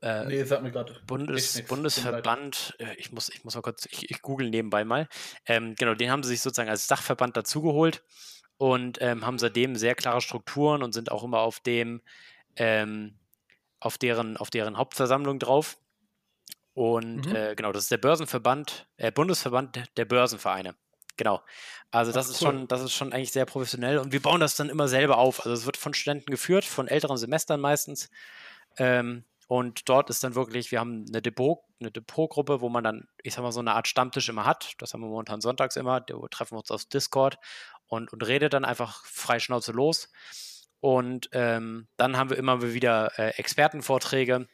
Äh, nee, sag mir gerade. Bundes, Bundesverband, äh, ich muss, ich muss mal kurz, ich, ich google nebenbei mal. Ähm, genau, den haben sie sich sozusagen als Dachverband dazugeholt und ähm, haben seitdem sehr klare Strukturen und sind auch immer auf dem, ähm, auf deren, auf deren Hauptversammlung drauf. Und mhm. äh, genau, das ist der Börsenverband, äh, Bundesverband der Börsenvereine. Genau. Also das Ach, ist cool. schon, das ist schon eigentlich sehr professionell und wir bauen das dann immer selber auf. Also es wird von Studenten geführt, von älteren Semestern meistens. Ähm, und dort ist dann wirklich, wir haben eine Depot, eine Depotgruppe, wo man dann, ich sag mal, so eine Art Stammtisch immer hat. Das haben wir momentan sonntags immer. Da treffen wir uns auf Discord und, und redet dann einfach frei Schnauze los. Und ähm, dann haben wir immer wieder äh, Expertenvorträge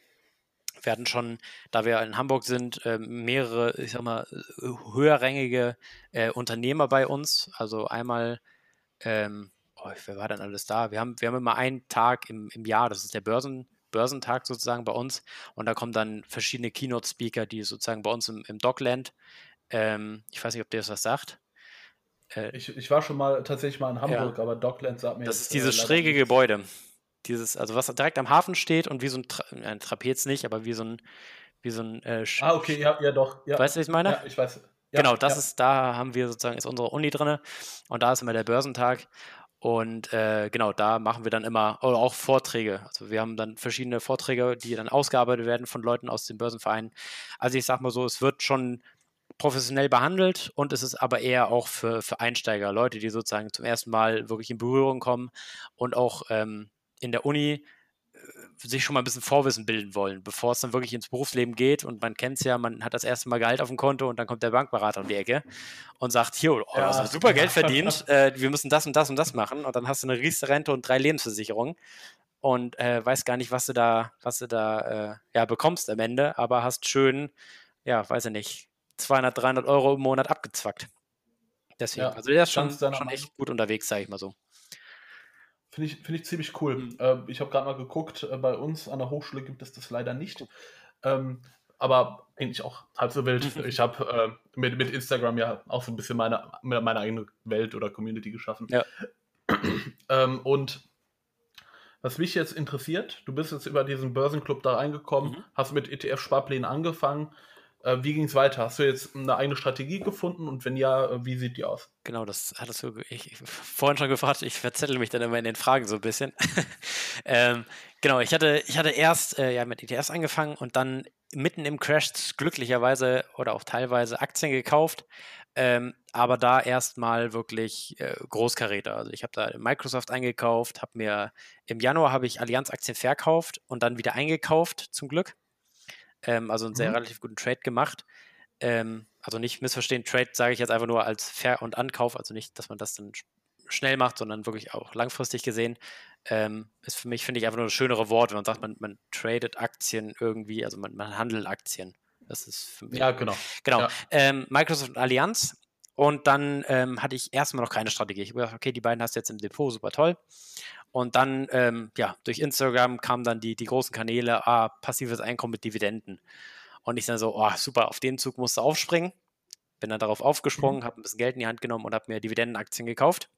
wir hatten schon, da wir in Hamburg sind, äh, mehrere, ich sag mal, höherrangige äh, Unternehmer bei uns. Also einmal, ähm, oh, wer war denn alles da? Wir haben, wir haben immer einen Tag im, im Jahr, das ist der Börsen, Börsentag sozusagen bei uns. Und da kommen dann verschiedene Keynote-Speaker, die sozusagen bei uns im, im Dockland, ähm, ich weiß nicht, ob der das was sagt. Äh, ich, ich war schon mal tatsächlich mal in Hamburg, ja. aber Dockland sagt mir. Das ist dieses äh, schräge Gebäude dieses, also was direkt am Hafen steht und wie so ein, Tra ein Trapez nicht, aber wie so ein, wie so ein. Äh, ah, okay, ja, ja, doch. Ja. Weißt du, was ich meine? Ja, ich weiß. Ja, genau, das ist, da haben wir sozusagen, ist unsere Uni drin und da ist immer der Börsentag. Und äh, genau, da machen wir dann immer oder auch Vorträge. Also wir haben dann verschiedene Vorträge, die dann ausgearbeitet werden von Leuten aus den Börsenvereinen. Also ich sag mal so, es wird schon professionell behandelt und es ist aber eher auch für, für Einsteiger, Leute, die sozusagen zum ersten Mal wirklich in Berührung kommen und auch ähm, in der Uni äh, sich schon mal ein bisschen Vorwissen bilden wollen, bevor es dann wirklich ins Berufsleben geht. Und man kennt es ja, man hat das erste Mal Gehalt auf dem Konto und dann kommt der Bankberater um die Ecke und sagt, hier, oh, ja. hast super Geld verdient, äh, wir müssen das und das und das machen. Und dann hast du eine Riester-Rente und drei Lebensversicherungen und äh, weißt gar nicht, was du da, was du da äh, ja, bekommst am Ende, aber hast schön, ja, weiß ich nicht, 200, 300 Euro im Monat abgezwackt. Deswegen, ja, also der ist schon, schon echt gut unterwegs, sage ich mal so. Finde ich, find ich ziemlich cool. Mhm. Äh, ich habe gerade mal geguckt, äh, bei uns an der Hochschule gibt es das leider nicht. Ähm, aber eigentlich auch halb so wild. ich habe äh, mit, mit Instagram ja auch so ein bisschen meine, meine eigene Welt oder Community geschaffen. Ja. ähm, und was mich jetzt interessiert, du bist jetzt über diesen Börsenclub da reingekommen, mhm. hast mit ETF-Sparplänen angefangen. Äh, wie ging es weiter? Hast du jetzt eine eigene Strategie gefunden und wenn ja, äh, wie sieht die aus? Genau, das hattest du ich, vorhin schon gefragt. Ich verzettel mich dann immer in den Fragen so ein bisschen. ähm, genau, ich hatte, ich hatte erst äh, ja, mit ETFs angefangen und dann mitten im Crash glücklicherweise oder auch teilweise Aktien gekauft. Ähm, aber da erstmal wirklich äh, Großkaräter. Also ich habe da Microsoft eingekauft, habe mir im Januar habe ich Allianz Aktien verkauft und dann wieder eingekauft, zum Glück. Ähm, also einen sehr mhm. relativ guten Trade gemacht. Ähm, also nicht missverstehen, Trade sage ich jetzt einfach nur als Ver- und Ankauf, also nicht, dass man das dann schnell macht, sondern wirklich auch langfristig gesehen. Ähm, ist für mich, finde ich, einfach nur das schönere Wort, wenn man sagt, man, man tradet Aktien irgendwie, also man, man handelt Aktien. Das ist für mich. Ja, genau. Genau. Ja. Ähm, Microsoft und Allianz. Und dann ähm, hatte ich erstmal noch keine Strategie. Ich habe gedacht, okay, die beiden hast du jetzt im Depot, super toll. Und dann, ähm, ja, durch Instagram kamen dann die, die großen Kanäle, ah, passives Einkommen mit Dividenden. Und ich dann so, oh, super, auf den Zug musst du aufspringen. Bin dann darauf aufgesprungen, mhm. habe ein bisschen Geld in die Hand genommen und habe mir Dividendenaktien gekauft.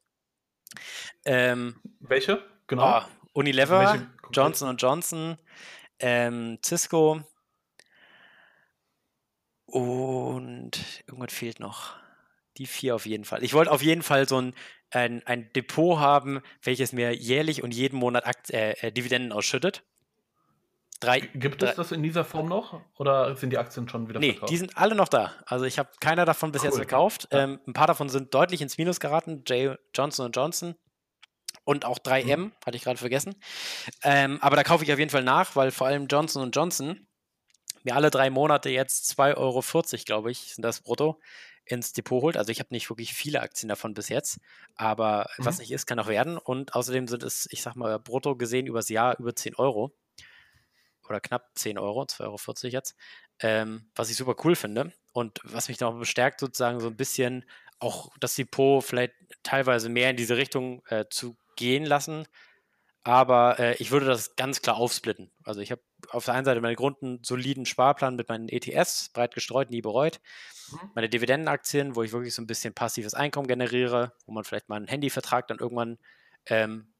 Ähm, Welche? Genau. Oh, Unilever, Welche? Johnson Johnson, ähm, Cisco und irgendwas fehlt noch. Die vier auf jeden Fall. Ich wollte auf jeden Fall so ein ein, ein Depot haben, welches mir jährlich und jeden Monat Akt, äh, äh, Dividenden ausschüttet. Drei, Gibt es das in dieser Form noch oder sind die Aktien schon wieder nee, verkauft? die sind alle noch da. Also ich habe keiner davon bis cool. jetzt verkauft. Ja. Ähm, ein paar davon sind deutlich ins Minus geraten. J. Johnson Johnson und auch 3M, mhm. hatte ich gerade vergessen. Ähm, aber da kaufe ich auf jeden Fall nach, weil vor allem Johnson Johnson mir alle drei Monate jetzt 2,40 Euro, glaube ich, sind das brutto, ins Depot holt. Also ich habe nicht wirklich viele Aktien davon bis jetzt, aber mhm. was nicht ist, kann auch werden. Und außerdem sind es, ich sag mal, brutto gesehen übers Jahr über 10 Euro. Oder knapp 10 Euro, 2,40 Euro jetzt. Ähm, was ich super cool finde. Und was mich noch bestärkt, sozusagen so ein bisschen auch das Depot vielleicht teilweise mehr in diese Richtung äh, zu gehen lassen. Aber äh, ich würde das ganz klar aufsplitten. Also ich habe auf der einen Seite meinen Grund soliden Sparplan mit meinen ETFs, breit gestreut, nie bereut. Mhm. Meine Dividendenaktien, wo ich wirklich so ein bisschen passives Einkommen generiere, wo man vielleicht mal einen Handyvertrag dann irgendwann ähm,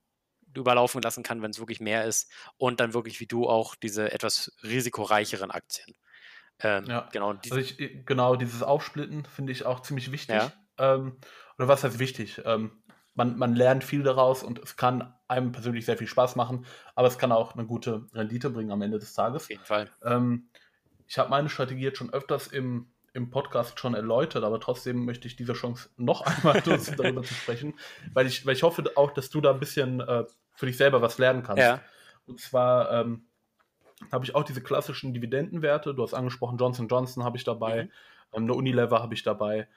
überlaufen lassen kann, wenn es wirklich mehr ist. Und dann wirklich wie du auch diese etwas risikoreicheren Aktien. Ähm, ja. genau, also ich, äh, genau, dieses Aufsplitten finde ich auch ziemlich wichtig. Ja. Ähm, oder was heißt wichtig? Ähm, man, man lernt viel daraus und es kann einem persönlich sehr viel Spaß machen, aber es kann auch eine gute Rendite bringen am Ende des Tages. Auf jeden Fall. Ähm, ich habe meine Strategie jetzt schon öfters im, im Podcast schon erläutert, aber trotzdem möchte ich diese Chance noch einmal nutzen, darüber zu sprechen, weil ich, weil ich hoffe auch, dass du da ein bisschen äh, für dich selber was lernen kannst. Ja. Und zwar ähm, habe ich auch diese klassischen Dividendenwerte. Du hast angesprochen, Johnson Johnson habe ich dabei, mhm. ähm, eine Unilever habe ich dabei.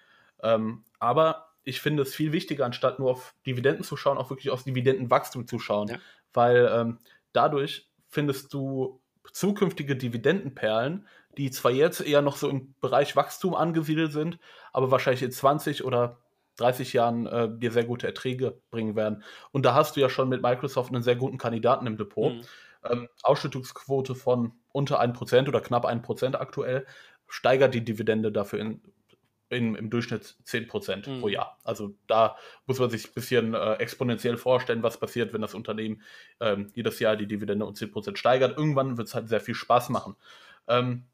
Ähm, aber ich finde es viel wichtiger, anstatt nur auf Dividenden zu schauen, auch wirklich aufs Dividendenwachstum zu schauen. Ja. Weil ähm, dadurch findest du zukünftige Dividendenperlen, die zwar jetzt eher noch so im Bereich Wachstum angesiedelt sind, aber wahrscheinlich in 20 oder 30 Jahren äh, dir sehr gute Erträge bringen werden. Und da hast du ja schon mit Microsoft einen sehr guten Kandidaten im Depot. Mhm. Ähm, Ausschüttungsquote von unter 1% oder knapp 1% aktuell steigert die Dividende dafür in in, im Durchschnitt 10% mhm. pro Jahr. Also da muss man sich ein bisschen äh, exponentiell vorstellen, was passiert, wenn das Unternehmen ähm, jedes Jahr die Dividende um 10% steigert. Irgendwann wird es halt sehr viel Spaß machen. Ähm,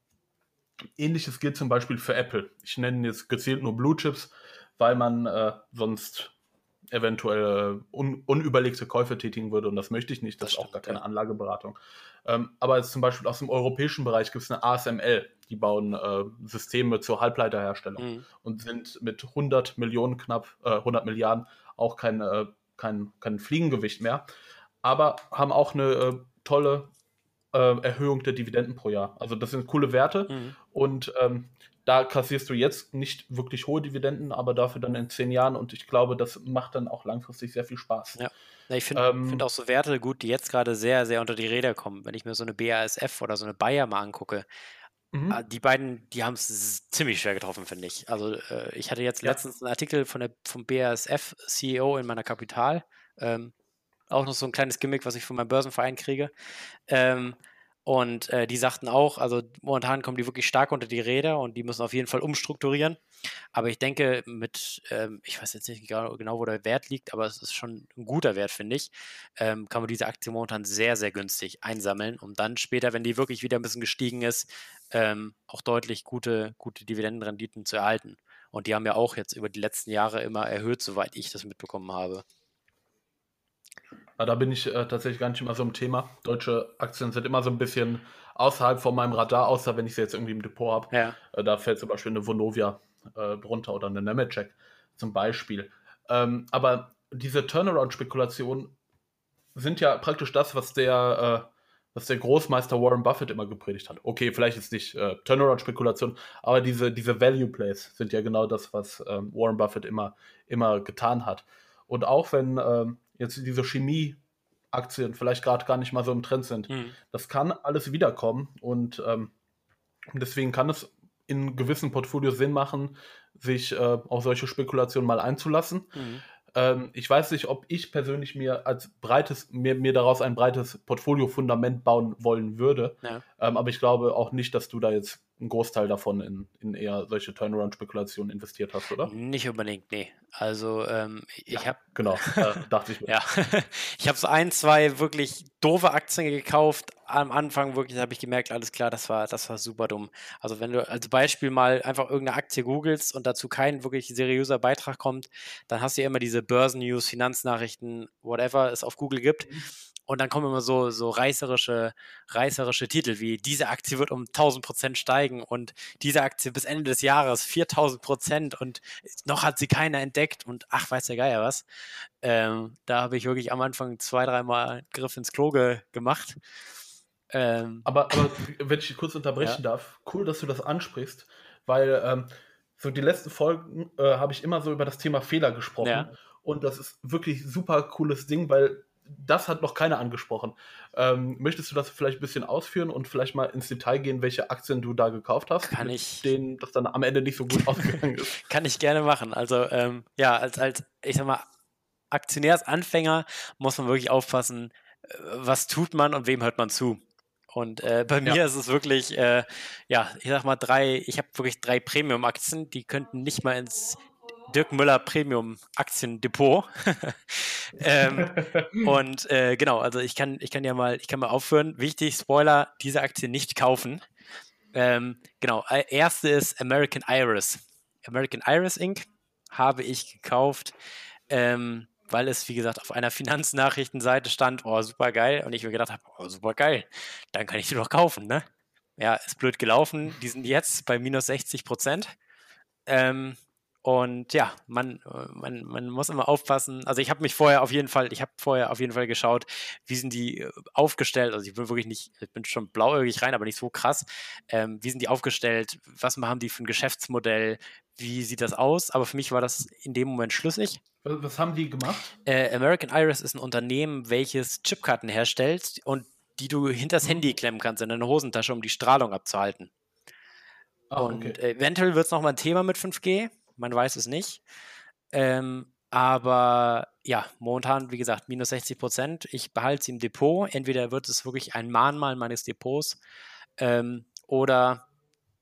Ähnliches gilt zum Beispiel für Apple. Ich nenne jetzt gezielt nur Blue Chips, weil man äh, sonst eventuell un unüberlegte Käufe tätigen würde und das möchte ich nicht. Das, das ist auch gar keine ja. Anlageberatung. Ähm, aber zum Beispiel aus dem europäischen Bereich gibt es eine ASML, die bauen äh, Systeme zur Halbleiterherstellung mhm. und sind mit 100 Millionen knapp, äh, 100 Milliarden auch kein, äh, kein, kein Fliegengewicht mehr, aber haben auch eine äh, tolle äh, Erhöhung der Dividenden pro Jahr. Also das sind coole Werte mhm. und ähm, da kassierst du jetzt nicht wirklich hohe Dividenden, aber dafür dann in zehn Jahren und ich glaube, das macht dann auch langfristig sehr viel Spaß. Ja. ich finde ähm, find auch so Werte gut, die jetzt gerade sehr, sehr unter die Räder kommen. Wenn ich mir so eine BASF oder so eine Bayer mal angucke, mhm. Ah, die beiden, die haben es ziemlich schwer getroffen, finde ich. Also äh, ich hatte jetzt ja. letztens einen Artikel von der, vom BASF CEO in meiner Kapital. Ähm, auch noch so ein kleines Gimmick, was ich von meinem Börsenverein kriege. Ähm, und äh, die sagten auch, also momentan kommen die wirklich stark unter die Räder und die müssen auf jeden Fall umstrukturieren. Aber ich denke, mit, ähm, ich weiß jetzt nicht genau, genau, wo der Wert liegt, aber es ist schon ein guter Wert, finde ich, ähm, kann man diese Aktie momentan sehr, sehr günstig einsammeln, um dann später, wenn die wirklich wieder ein bisschen gestiegen ist, ähm, auch deutlich gute, gute Dividendenrenditen zu erhalten. Und die haben ja auch jetzt über die letzten Jahre immer erhöht, soweit ich das mitbekommen habe. Ja, da bin ich äh, tatsächlich gar nicht immer so im Thema. Deutsche Aktien sind immer so ein bisschen außerhalb von meinem Radar, außer wenn ich sie jetzt irgendwie im Depot habe. Ja. Äh, da fällt zum Beispiel eine Vonovia äh, runter oder eine Nemetschek zum Beispiel. Ähm, aber diese Turnaround-Spekulationen sind ja praktisch das, was der, äh, was der Großmeister Warren Buffett immer gepredigt hat. Okay, vielleicht ist nicht äh, Turnaround-Spekulation, aber diese, diese Value-Plays sind ja genau das, was ähm, Warren Buffett immer, immer getan hat. Und auch wenn ähm, jetzt diese Chemie-Aktien vielleicht gerade gar nicht mal so im Trend sind. Mhm. Das kann alles wiederkommen und ähm, deswegen kann es in gewissen Portfolios Sinn machen, sich äh, auf solche Spekulationen mal einzulassen. Mhm. Ähm, ich weiß nicht, ob ich persönlich mir als breites, mir, mir daraus ein breites Portfolio-Fundament bauen wollen würde. Ja. Ähm, aber ich glaube auch nicht, dass du da jetzt einen Großteil davon in, in eher solche Turnaround-Spekulationen investiert hast, oder? Nicht unbedingt, nee. Also ähm, ich ja, habe genau, äh, dachte ich mir. ja, ich habe so ein, zwei wirklich doofe Aktien gekauft. Am Anfang wirklich habe ich gemerkt, alles klar, das war, das war super dumm. Also wenn du als Beispiel mal einfach irgendeine Aktie googelst und dazu kein wirklich seriöser Beitrag kommt, dann hast du ja immer diese Börsennews, Finanznachrichten, whatever es auf Google gibt. Mhm. Und dann kommen immer so, so reißerische, reißerische Titel wie diese Aktie wird um 1000 Prozent steigen und diese Aktie bis Ende des Jahres 4000 Prozent und noch hat sie keiner entdeckt und ach, weiß der Geier was. Ähm, da habe ich wirklich am Anfang zwei, dreimal Griff ins Klo gemacht. Ähm, aber, aber wenn ich kurz unterbrechen ja. darf, cool, dass du das ansprichst, weil ähm, so die letzten Folgen äh, habe ich immer so über das Thema Fehler gesprochen. Ja. Und das ist wirklich super cooles Ding, weil das hat noch keiner angesprochen. Ähm, möchtest du das vielleicht ein bisschen ausführen und vielleicht mal ins Detail gehen, welche Aktien du da gekauft hast? Kann ich. Denen das dann am Ende nicht so gut ausgegangen ist. Kann ich gerne machen. Also, ähm, ja, als, als, ich sag mal, Aktionärsanfänger muss man wirklich aufpassen, äh, was tut man und wem hört man zu. Und äh, bei mir ja. ist es wirklich, äh, ja, ich sag mal drei, ich habe wirklich drei Premium-Aktien, die könnten nicht mal ins Dirk Müller Premium Aktiendepot. ähm, und äh, genau, also ich kann, ich kann ja mal, ich kann mal aufhören. Wichtig, Spoiler, diese Aktie nicht kaufen. Ähm, genau, äh, erste ist American Iris. American Iris Inc. habe ich gekauft, ähm, weil es, wie gesagt, auf einer Finanznachrichtenseite stand, oh, super geil. Und ich mir gedacht habe, oh, super geil, dann kann ich die doch kaufen, ne? Ja, ist blöd gelaufen. Die sind jetzt bei minus 60 Prozent. Ähm, und ja, man, man, man muss immer aufpassen. Also ich habe mich vorher auf jeden Fall, ich habe vorher auf jeden Fall geschaut, wie sind die äh, aufgestellt. Also ich bin wirklich nicht, ich bin schon blauäugig rein, aber nicht so krass. Ähm, wie sind die aufgestellt? Was haben die für ein Geschäftsmodell? Wie sieht das aus? Aber für mich war das in dem Moment schlüssig. Was haben die gemacht? Äh, American Iris ist ein Unternehmen, welches Chipkarten herstellt und die du hinters mhm. Handy klemmen kannst in deine Hosentasche, um die Strahlung abzuhalten. Ah, und okay. eventuell wird es nochmal ein Thema mit 5G man weiß es nicht. Ähm, aber ja, momentan, wie gesagt, minus 60 Prozent. Ich behalte sie im Depot. Entweder wird es wirklich ein Mahnmal meines Depots ähm, oder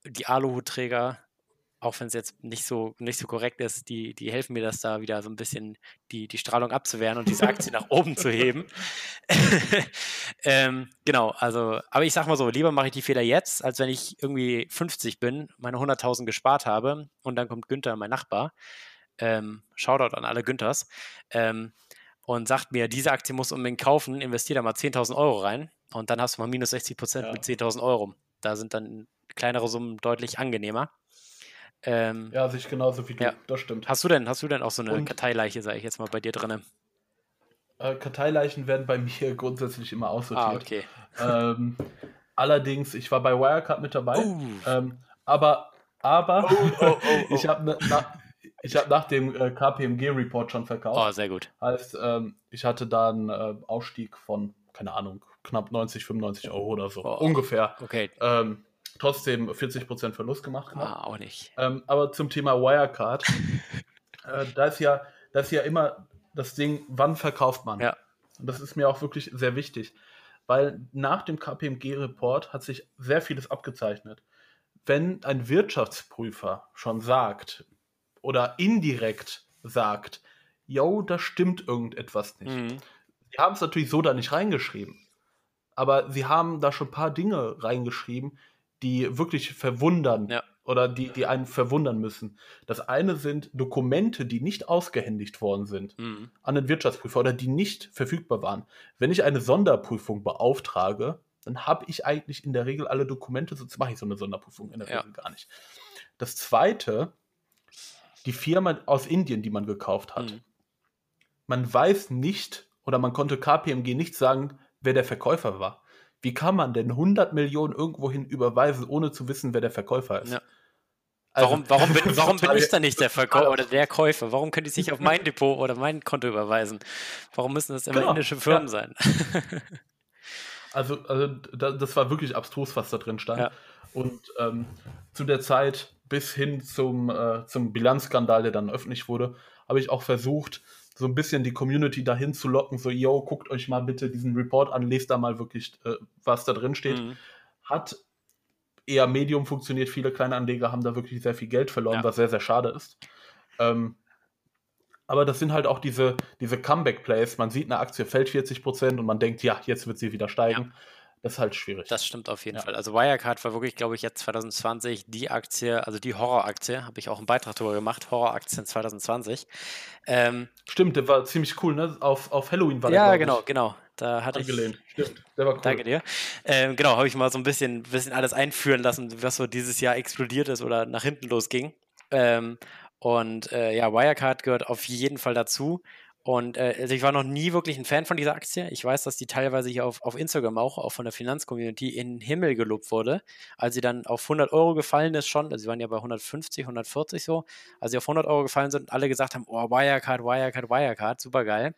die Aluhutträger auch wenn es jetzt nicht so, nicht so korrekt ist, die, die helfen mir das da wieder so ein bisschen die, die Strahlung abzuwehren und diese Aktie nach oben zu heben. ähm, genau, also, aber ich sag mal so, lieber mache ich die Fehler jetzt, als wenn ich irgendwie 50 bin, meine 100.000 gespart habe und dann kommt Günther, mein Nachbar. Ähm, Shoutout an alle Günthers. Ähm, und sagt mir, diese Aktie muss unbedingt kaufen, investiere da mal 10.000 Euro rein und dann hast du mal minus 60 Prozent ja. mit 10.000 Euro. Da sind dann kleinere Summen deutlich angenehmer. Ähm, ja, sich genauso wie du, ja. das stimmt. Hast du denn, hast du denn auch so eine Und, Karteileiche, sage ich jetzt mal, bei dir drin? Äh, Karteileichen werden bei mir grundsätzlich immer aussortiert. Ah, okay. Ähm, allerdings, ich war bei Wirecard mit dabei. Oh. Ähm, aber, aber oh, oh, oh, ich habe na, hab nach dem äh, KPMG-Report schon verkauft. Oh, sehr gut. Heißt, ähm, ich hatte da einen äh, Ausstieg von, keine Ahnung, knapp 90, 95 Euro oder so. Oh, ungefähr. Okay. Ähm, trotzdem 40% Verlust gemacht habe. Ah, auch nicht. Ähm, aber zum Thema Wirecard, äh, da, ist ja, da ist ja immer das Ding, wann verkauft man? Ja. Und das ist mir auch wirklich sehr wichtig, weil nach dem KPMG-Report hat sich sehr vieles abgezeichnet. Wenn ein Wirtschaftsprüfer schon sagt oder indirekt sagt, yo, da stimmt irgendetwas nicht. Mhm. Sie haben es natürlich so da nicht reingeschrieben. Aber sie haben da schon ein paar Dinge reingeschrieben, die wirklich verwundern ja. oder die, die einen verwundern müssen. Das eine sind Dokumente, die nicht ausgehändigt worden sind mhm. an den Wirtschaftsprüfer oder die nicht verfügbar waren. Wenn ich eine Sonderprüfung beauftrage, dann habe ich eigentlich in der Regel alle Dokumente, sonst mache ich so eine Sonderprüfung in der ja. Regel gar nicht. Das zweite, die Firma aus Indien, die man gekauft hat. Mhm. Man weiß nicht oder man konnte KPMG nicht sagen, wer der Verkäufer war. Wie kann man denn 100 Millionen irgendwohin überweisen, ohne zu wissen, wer der Verkäufer ist? Ja. Also, warum, warum, bin, warum bin ich dann nicht der Verkäufer oder der Käufer? Warum können die sich auf mein Depot oder mein Konto überweisen? Warum müssen das immer genau, indische Firmen ja. sein? also, also das war wirklich abstrus, was da drin stand. Ja. Und ähm, zu der Zeit bis hin zum, äh, zum Bilanzskandal, der dann öffentlich wurde, habe ich auch versucht, so ein bisschen die Community dahin zu locken, so, yo, guckt euch mal bitte diesen Report an, lest da mal wirklich, äh, was da drin steht. Mhm. Hat eher Medium funktioniert, viele kleine Anleger haben da wirklich sehr viel Geld verloren, ja. was sehr, sehr schade ist. Ähm, aber das sind halt auch diese, diese Comeback-Plays. Man sieht, eine Aktie fällt 40% und man denkt, ja, jetzt wird sie wieder steigen. Ja. Das ist halt schwierig. Das stimmt auf jeden ja. Fall. Also Wirecard war wirklich, glaube ich, jetzt 2020 die Aktie, also die Horroraktie, habe ich auch einen Beitrag darüber gemacht, Horroraktien 2020. Ähm, stimmt, der war ziemlich cool, ne? Auf, auf Halloween war der. Ja, genau, ich. genau. Da hatte Angelehnt. ich. Stimmt, der war cool. Danke dir. Ähm, genau, habe ich mal so ein bisschen, bisschen alles einführen lassen, was so dieses Jahr explodiert ist oder nach hinten losging. Ähm, und äh, ja, Wirecard gehört auf jeden Fall dazu. Und äh, also ich war noch nie wirklich ein Fan von dieser Aktie. Ich weiß, dass die teilweise hier auf, auf Instagram auch, auch von der Finanzcommunity in den Himmel gelobt wurde. Als sie dann auf 100 Euro gefallen ist schon, also sie waren ja bei 150, 140 so, als sie auf 100 Euro gefallen sind und alle gesagt haben, oh, Wirecard, Wirecard, Wirecard, super geil.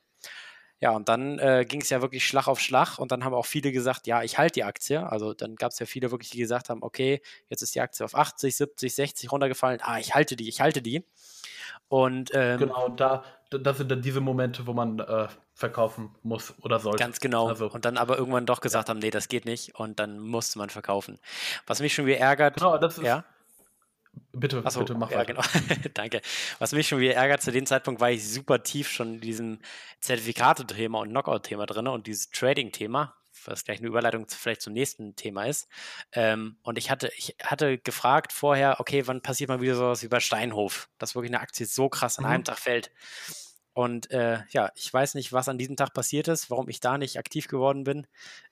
Ja, und dann äh, ging es ja wirklich Schlag auf Schlag und dann haben auch viele gesagt, ja, ich halte die Aktie. Also dann gab es ja viele wirklich, die gesagt haben, okay, jetzt ist die Aktie auf 80, 70, 60 runtergefallen, ah, ich halte die, ich halte die. Und ähm, genau, da, das sind dann diese Momente, wo man äh, verkaufen muss oder sollte. Ganz genau. Also, und dann aber irgendwann doch gesagt ja. haben, nee, das geht nicht und dann musste man verkaufen. Was mich schon wieder ärgert. Genau, das ist. Ja? Bitte, Achso, bitte mach ja, weiter. genau. Danke. Was mich schon wieder ärgert, zu dem Zeitpunkt war ich super tief schon in diesem Zertifikate-Thema und Knockout-Thema drin und dieses Trading-Thema, was gleich eine Überleitung vielleicht zum nächsten Thema ist. Ähm, und ich hatte, ich hatte gefragt vorher, okay, wann passiert mal wieder sowas wie bei Steinhof, dass wirklich eine Aktie so krass an mhm. einem Tag fällt. Und äh, ja, ich weiß nicht, was an diesem Tag passiert ist, warum ich da nicht aktiv geworden bin,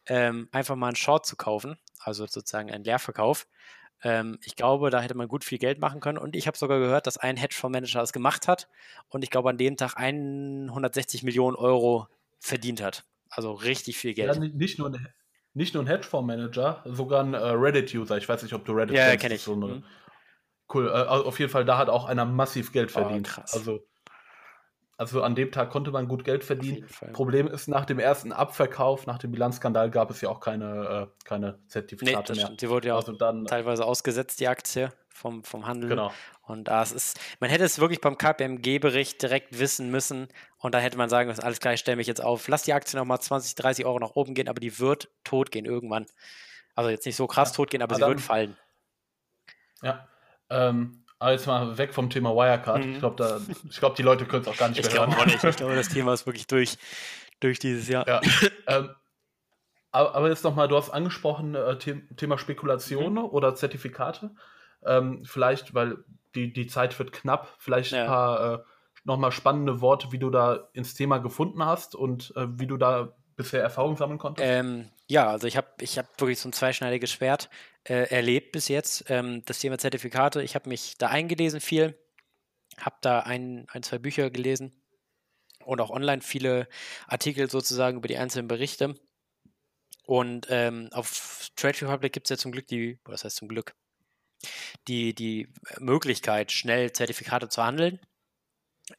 ähm, einfach mal einen Short zu kaufen, also sozusagen einen Leerverkauf. Ähm, ich glaube, da hätte man gut viel Geld machen können. Und ich habe sogar gehört, dass ein Hedgefondsmanager das gemacht hat und ich glaube, an dem Tag 160 Millionen Euro verdient hat. Also richtig viel Geld. Ja, nicht nur ein, nicht nur ein Hedgefondsmanager, sogar ein äh, Reddit-User. Ich weiß nicht, ob du Reddit ja, kennst. Ja, kenne ich. So eine, mhm. Cool. Äh, auf jeden Fall, da hat auch einer massiv Geld oh, verdient. Oh, krass. Also also an dem Tag konnte man gut Geld verdienen. Problem ist, nach dem ersten Abverkauf, nach dem Bilanzskandal gab es ja auch keine, äh, keine Zertifikate nee, mehr. Stimmt. Die wurde ja also auch dann, teilweise ausgesetzt, die Aktie vom, vom Handel. Genau. Und da ist, man hätte es wirklich beim KPMG-Bericht direkt wissen müssen und da hätte man sagen müssen, alles klar, ich stelle mich jetzt auf, lass die Aktie nochmal 20, 30 Euro nach oben gehen, aber die wird tot gehen irgendwann. Also jetzt nicht so krass ja. tot gehen, aber, aber sie dann, wird fallen. Ja. Ähm, aber jetzt mal weg vom Thema Wirecard. Mhm. Ich glaube, glaub, die Leute können es auch gar nicht ich mehr hören. Ich glaube nicht. Ich glaube, das Thema ist wirklich durch, durch dieses Jahr. Ja. ähm, aber, aber, jetzt nochmal, du hast angesprochen, äh, Thema Spekulation mhm. oder Zertifikate. Ähm, vielleicht, weil die, die Zeit wird knapp, vielleicht ja. ein paar äh, nochmal spannende Worte, wie du da ins Thema gefunden hast und äh, wie du da bisher Erfahrung sammeln konntest? Ähm, ja, also ich habe ich hab wirklich so ein zweischneidiges Schwert äh, erlebt bis jetzt. Ähm, das Thema Zertifikate, ich habe mich da eingelesen viel, habe da ein, ein, zwei Bücher gelesen und auch online viele Artikel sozusagen über die einzelnen Berichte. Und ähm, auf Trade Republic gibt es ja zum Glück die, was heißt zum Glück, die, die Möglichkeit, schnell Zertifikate zu handeln.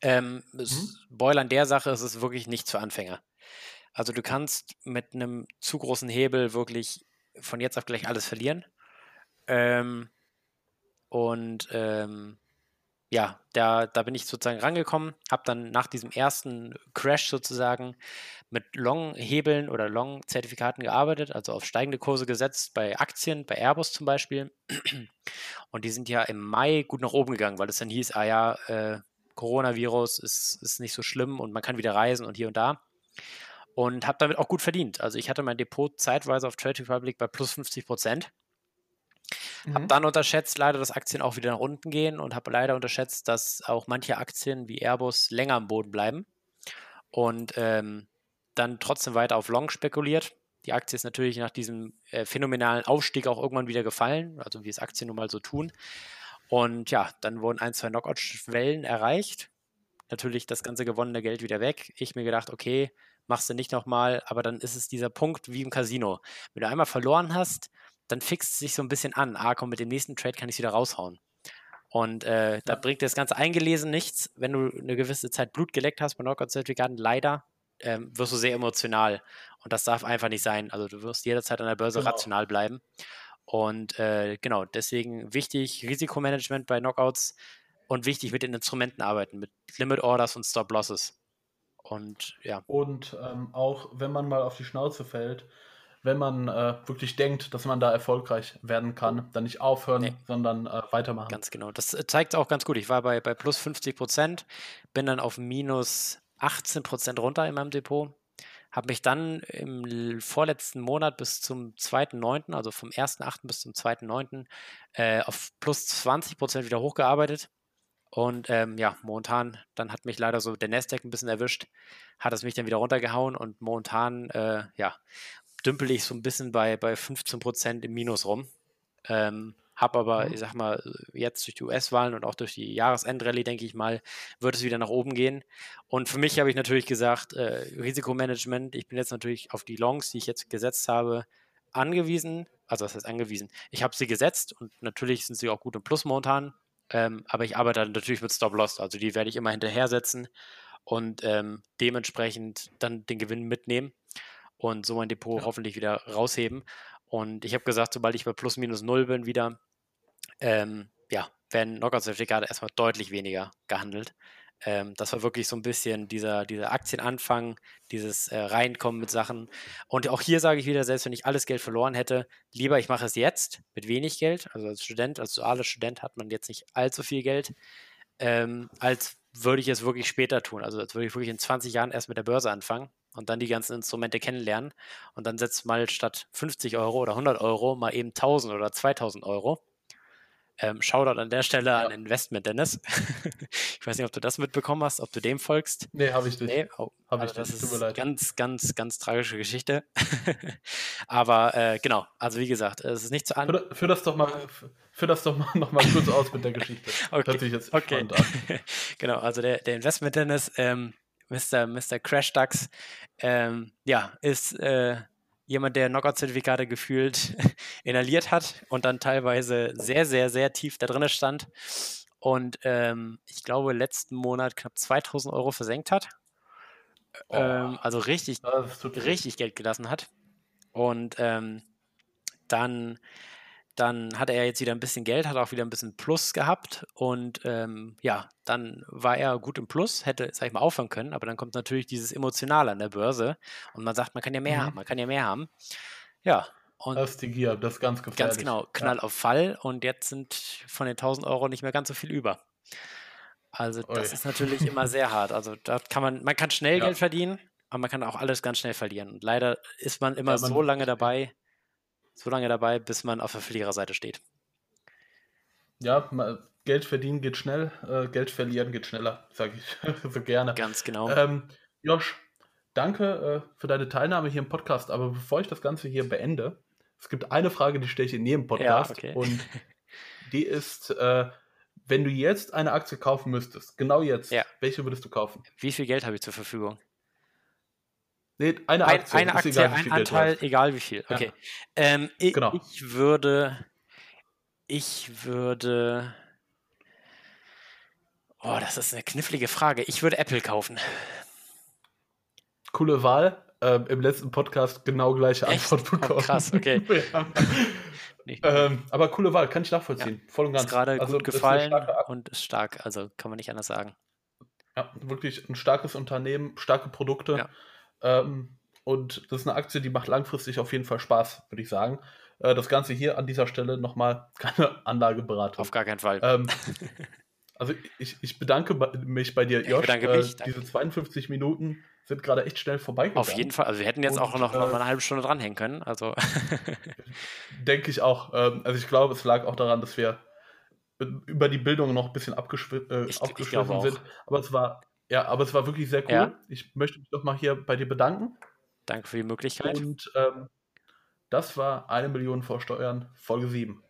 Ähm, mhm. Spoiler an der Sache ist es wirklich nicht für Anfänger. Also du kannst mit einem zu großen Hebel wirklich von jetzt auf gleich alles verlieren. Ähm, und ähm, ja, da, da bin ich sozusagen rangekommen, habe dann nach diesem ersten Crash sozusagen mit Long-Hebeln oder Long-Zertifikaten gearbeitet, also auf steigende Kurse gesetzt bei Aktien, bei Airbus zum Beispiel. Und die sind ja im Mai gut nach oben gegangen, weil es dann hieß, ah ja, äh, Coronavirus ist, ist nicht so schlimm und man kann wieder reisen und hier und da und habe damit auch gut verdient. Also ich hatte mein Depot zeitweise auf Trade Republic bei plus 50 Prozent. Mhm. Habe dann unterschätzt leider, dass Aktien auch wieder nach unten gehen und habe leider unterschätzt, dass auch manche Aktien wie Airbus länger am Boden bleiben und ähm, dann trotzdem weiter auf Long spekuliert. Die Aktie ist natürlich nach diesem äh, phänomenalen Aufstieg auch irgendwann wieder gefallen, also wie es Aktien nun mal so tun. Und ja, dann wurden ein, zwei Knockout-Schwellen erreicht. Natürlich das ganze gewonnene Geld wieder weg. Ich mir gedacht, okay, machst du nicht nochmal, aber dann ist es dieser Punkt wie im Casino. Wenn du einmal verloren hast, dann fixt es sich so ein bisschen an. Ah, komm, mit dem nächsten Trade kann ich es wieder raushauen. Und äh, ja. da bringt das ganze Eingelesen nichts. Wenn du eine gewisse Zeit Blut geleckt hast bei Knockout-Zertifikaten, leider ähm, wirst du sehr emotional. Und das darf einfach nicht sein. Also du wirst jederzeit an der Börse genau. rational bleiben. Und äh, genau, deswegen wichtig, Risikomanagement bei Knockouts und wichtig mit den Instrumenten arbeiten, mit Limit Orders und Stop Losses. Und ja. Und ähm, auch wenn man mal auf die Schnauze fällt, wenn man äh, wirklich denkt, dass man da erfolgreich werden kann, dann nicht aufhören, nee. sondern äh, weitermachen. Ganz genau. Das äh, zeigt auch ganz gut. Ich war bei, bei plus 50 Prozent, bin dann auf minus 18 Prozent runter in meinem Depot, habe mich dann im vorletzten Monat bis zum 2.9., also vom 1.8. bis zum 2.9., äh, auf plus 20 Prozent wieder hochgearbeitet und ähm, ja, momentan, dann hat mich leider so der Nasdaq ein bisschen erwischt, hat es mich dann wieder runtergehauen und momentan, äh, ja, dümpel ich so ein bisschen bei, bei 15% im Minus rum. Ähm, hab aber, mhm. ich sag mal, jetzt durch die US-Wahlen und auch durch die Jahresendrallye, denke ich mal, wird es wieder nach oben gehen. Und für mich habe ich natürlich gesagt, äh, Risikomanagement, ich bin jetzt natürlich auf die Longs, die ich jetzt gesetzt habe, angewiesen. Also was heißt angewiesen? Ich habe sie gesetzt und natürlich sind sie auch gut im Plus momentan. Ähm, aber ich arbeite natürlich mit Stop Loss, also die werde ich immer hinterher setzen und ähm, dementsprechend dann den Gewinn mitnehmen und so mein Depot ja. hoffentlich wieder rausheben. Und ich habe gesagt, sobald ich bei plus minus null bin wieder, ähm, ja, werden Knockout-Zertifikate erstmal deutlich weniger gehandelt. Ähm, das war wirklich so ein bisschen dieser, dieser Aktienanfang, dieses äh, Reinkommen mit Sachen. Und auch hier sage ich wieder, selbst wenn ich alles Geld verloren hätte, lieber ich mache es jetzt mit wenig Geld. Also als Student, als dualer Student hat man jetzt nicht allzu viel Geld, ähm, als würde ich es wirklich später tun. Also als würde ich wirklich in 20 Jahren erst mit der Börse anfangen und dann die ganzen Instrumente kennenlernen und dann setzt mal statt 50 Euro oder 100 Euro mal eben 1000 oder 2000 Euro. Ähm, Shoutout an der Stelle ja. an Investment Dennis. ich weiß nicht, ob du das mitbekommen hast, ob du dem folgst. Nee, habe ich nicht. Nee, oh, hab also ich das nicht. ist eine ganz, ganz, ganz tragische Geschichte. Aber äh, genau, also wie gesagt, es ist nicht zu an. Für, für das doch mal, für das doch mal noch mal kurz aus mit der Geschichte. okay. Hört sich jetzt okay. genau, also der, der Investment Dennis, ähm, Mr. Mr. Crash Ducks, ähm, ja, ist äh, jemand, der Knockout-Zertifikate gefühlt inhaliert hat und dann teilweise sehr, sehr, sehr tief da drin stand und ähm, ich glaube letzten Monat knapp 2000 Euro versenkt hat. Oh, ähm, also richtig, richtig Geld gelassen hat. Und ähm, dann dann hatte er jetzt wieder ein bisschen Geld, hat auch wieder ein bisschen Plus gehabt und ähm, ja, dann war er gut im Plus, hätte, sag ich mal, aufhören können, aber dann kommt natürlich dieses Emotionale an der Börse und man sagt, man kann ja mehr mhm. haben, man kann ja mehr haben. Ja. Und das ist die Gier, das ist ganz gefährlich. Ganz genau, Knall ja. auf Fall und jetzt sind von den 1000 Euro nicht mehr ganz so viel über. Also das Ui. ist natürlich immer sehr hart. Also da kann man, man kann schnell ja. Geld verdienen, aber man kann auch alles ganz schnell verlieren. Und leider ist man immer ja, man so lange dabei, so lange dabei, bis man auf der Verliererseite steht. Ja, Geld verdienen geht schnell, äh, Geld verlieren geht schneller, sage ich so gerne. Ganz genau. Ähm, Josh, danke äh, für deine Teilnahme hier im Podcast. Aber bevor ich das Ganze hier beende, es gibt eine Frage, die stelle ich in jedem Podcast. Ja, okay. Und die ist, äh, wenn du jetzt eine Aktie kaufen müsstest, genau jetzt, ja. welche würdest du kaufen? Wie viel Geld habe ich zur Verfügung? Nee, eine Aktie. Ein, eine Aktie, egal, ein Anteil, egal wie viel. Okay. Ja. Ähm, ich, genau. ich würde, ich würde, oh, das ist eine knifflige Frage. Ich würde Apple kaufen. Coole Wahl. Ähm, Im letzten Podcast genau gleiche Antwort Echt? bekommen. Oh, krass, okay. ähm, aber coole Wahl, kann ich nachvollziehen. Ja. Voll und ganz. Ist gerade also, gut gefallen und ist stark, also kann man nicht anders sagen. Ja, wirklich ein starkes Unternehmen, starke Produkte. Ja. Ähm, und das ist eine Aktie, die macht langfristig auf jeden Fall Spaß, würde ich sagen. Äh, das Ganze hier an dieser Stelle nochmal keine Anlageberatung. Auf gar keinen Fall. Ähm, also ich, ich bedanke mich bei dir, Josh. Ich bedanke mich. Äh, diese 52 Minuten sind gerade echt schnell vorbeigegangen. Auf jeden Fall. Also wir hätten jetzt und, auch noch, äh, mal eine halbe Stunde dranhängen können. Also denke ich auch. Ähm, also ich glaube, es lag auch daran, dass wir über die Bildung noch ein bisschen abgeschw äh, ich sind. Aber es war ja, aber es war wirklich sehr cool. Ja. Ich möchte mich nochmal hier bei dir bedanken. Danke für die Möglichkeit. Und ähm, das war eine Million vor Steuern, Folge 7.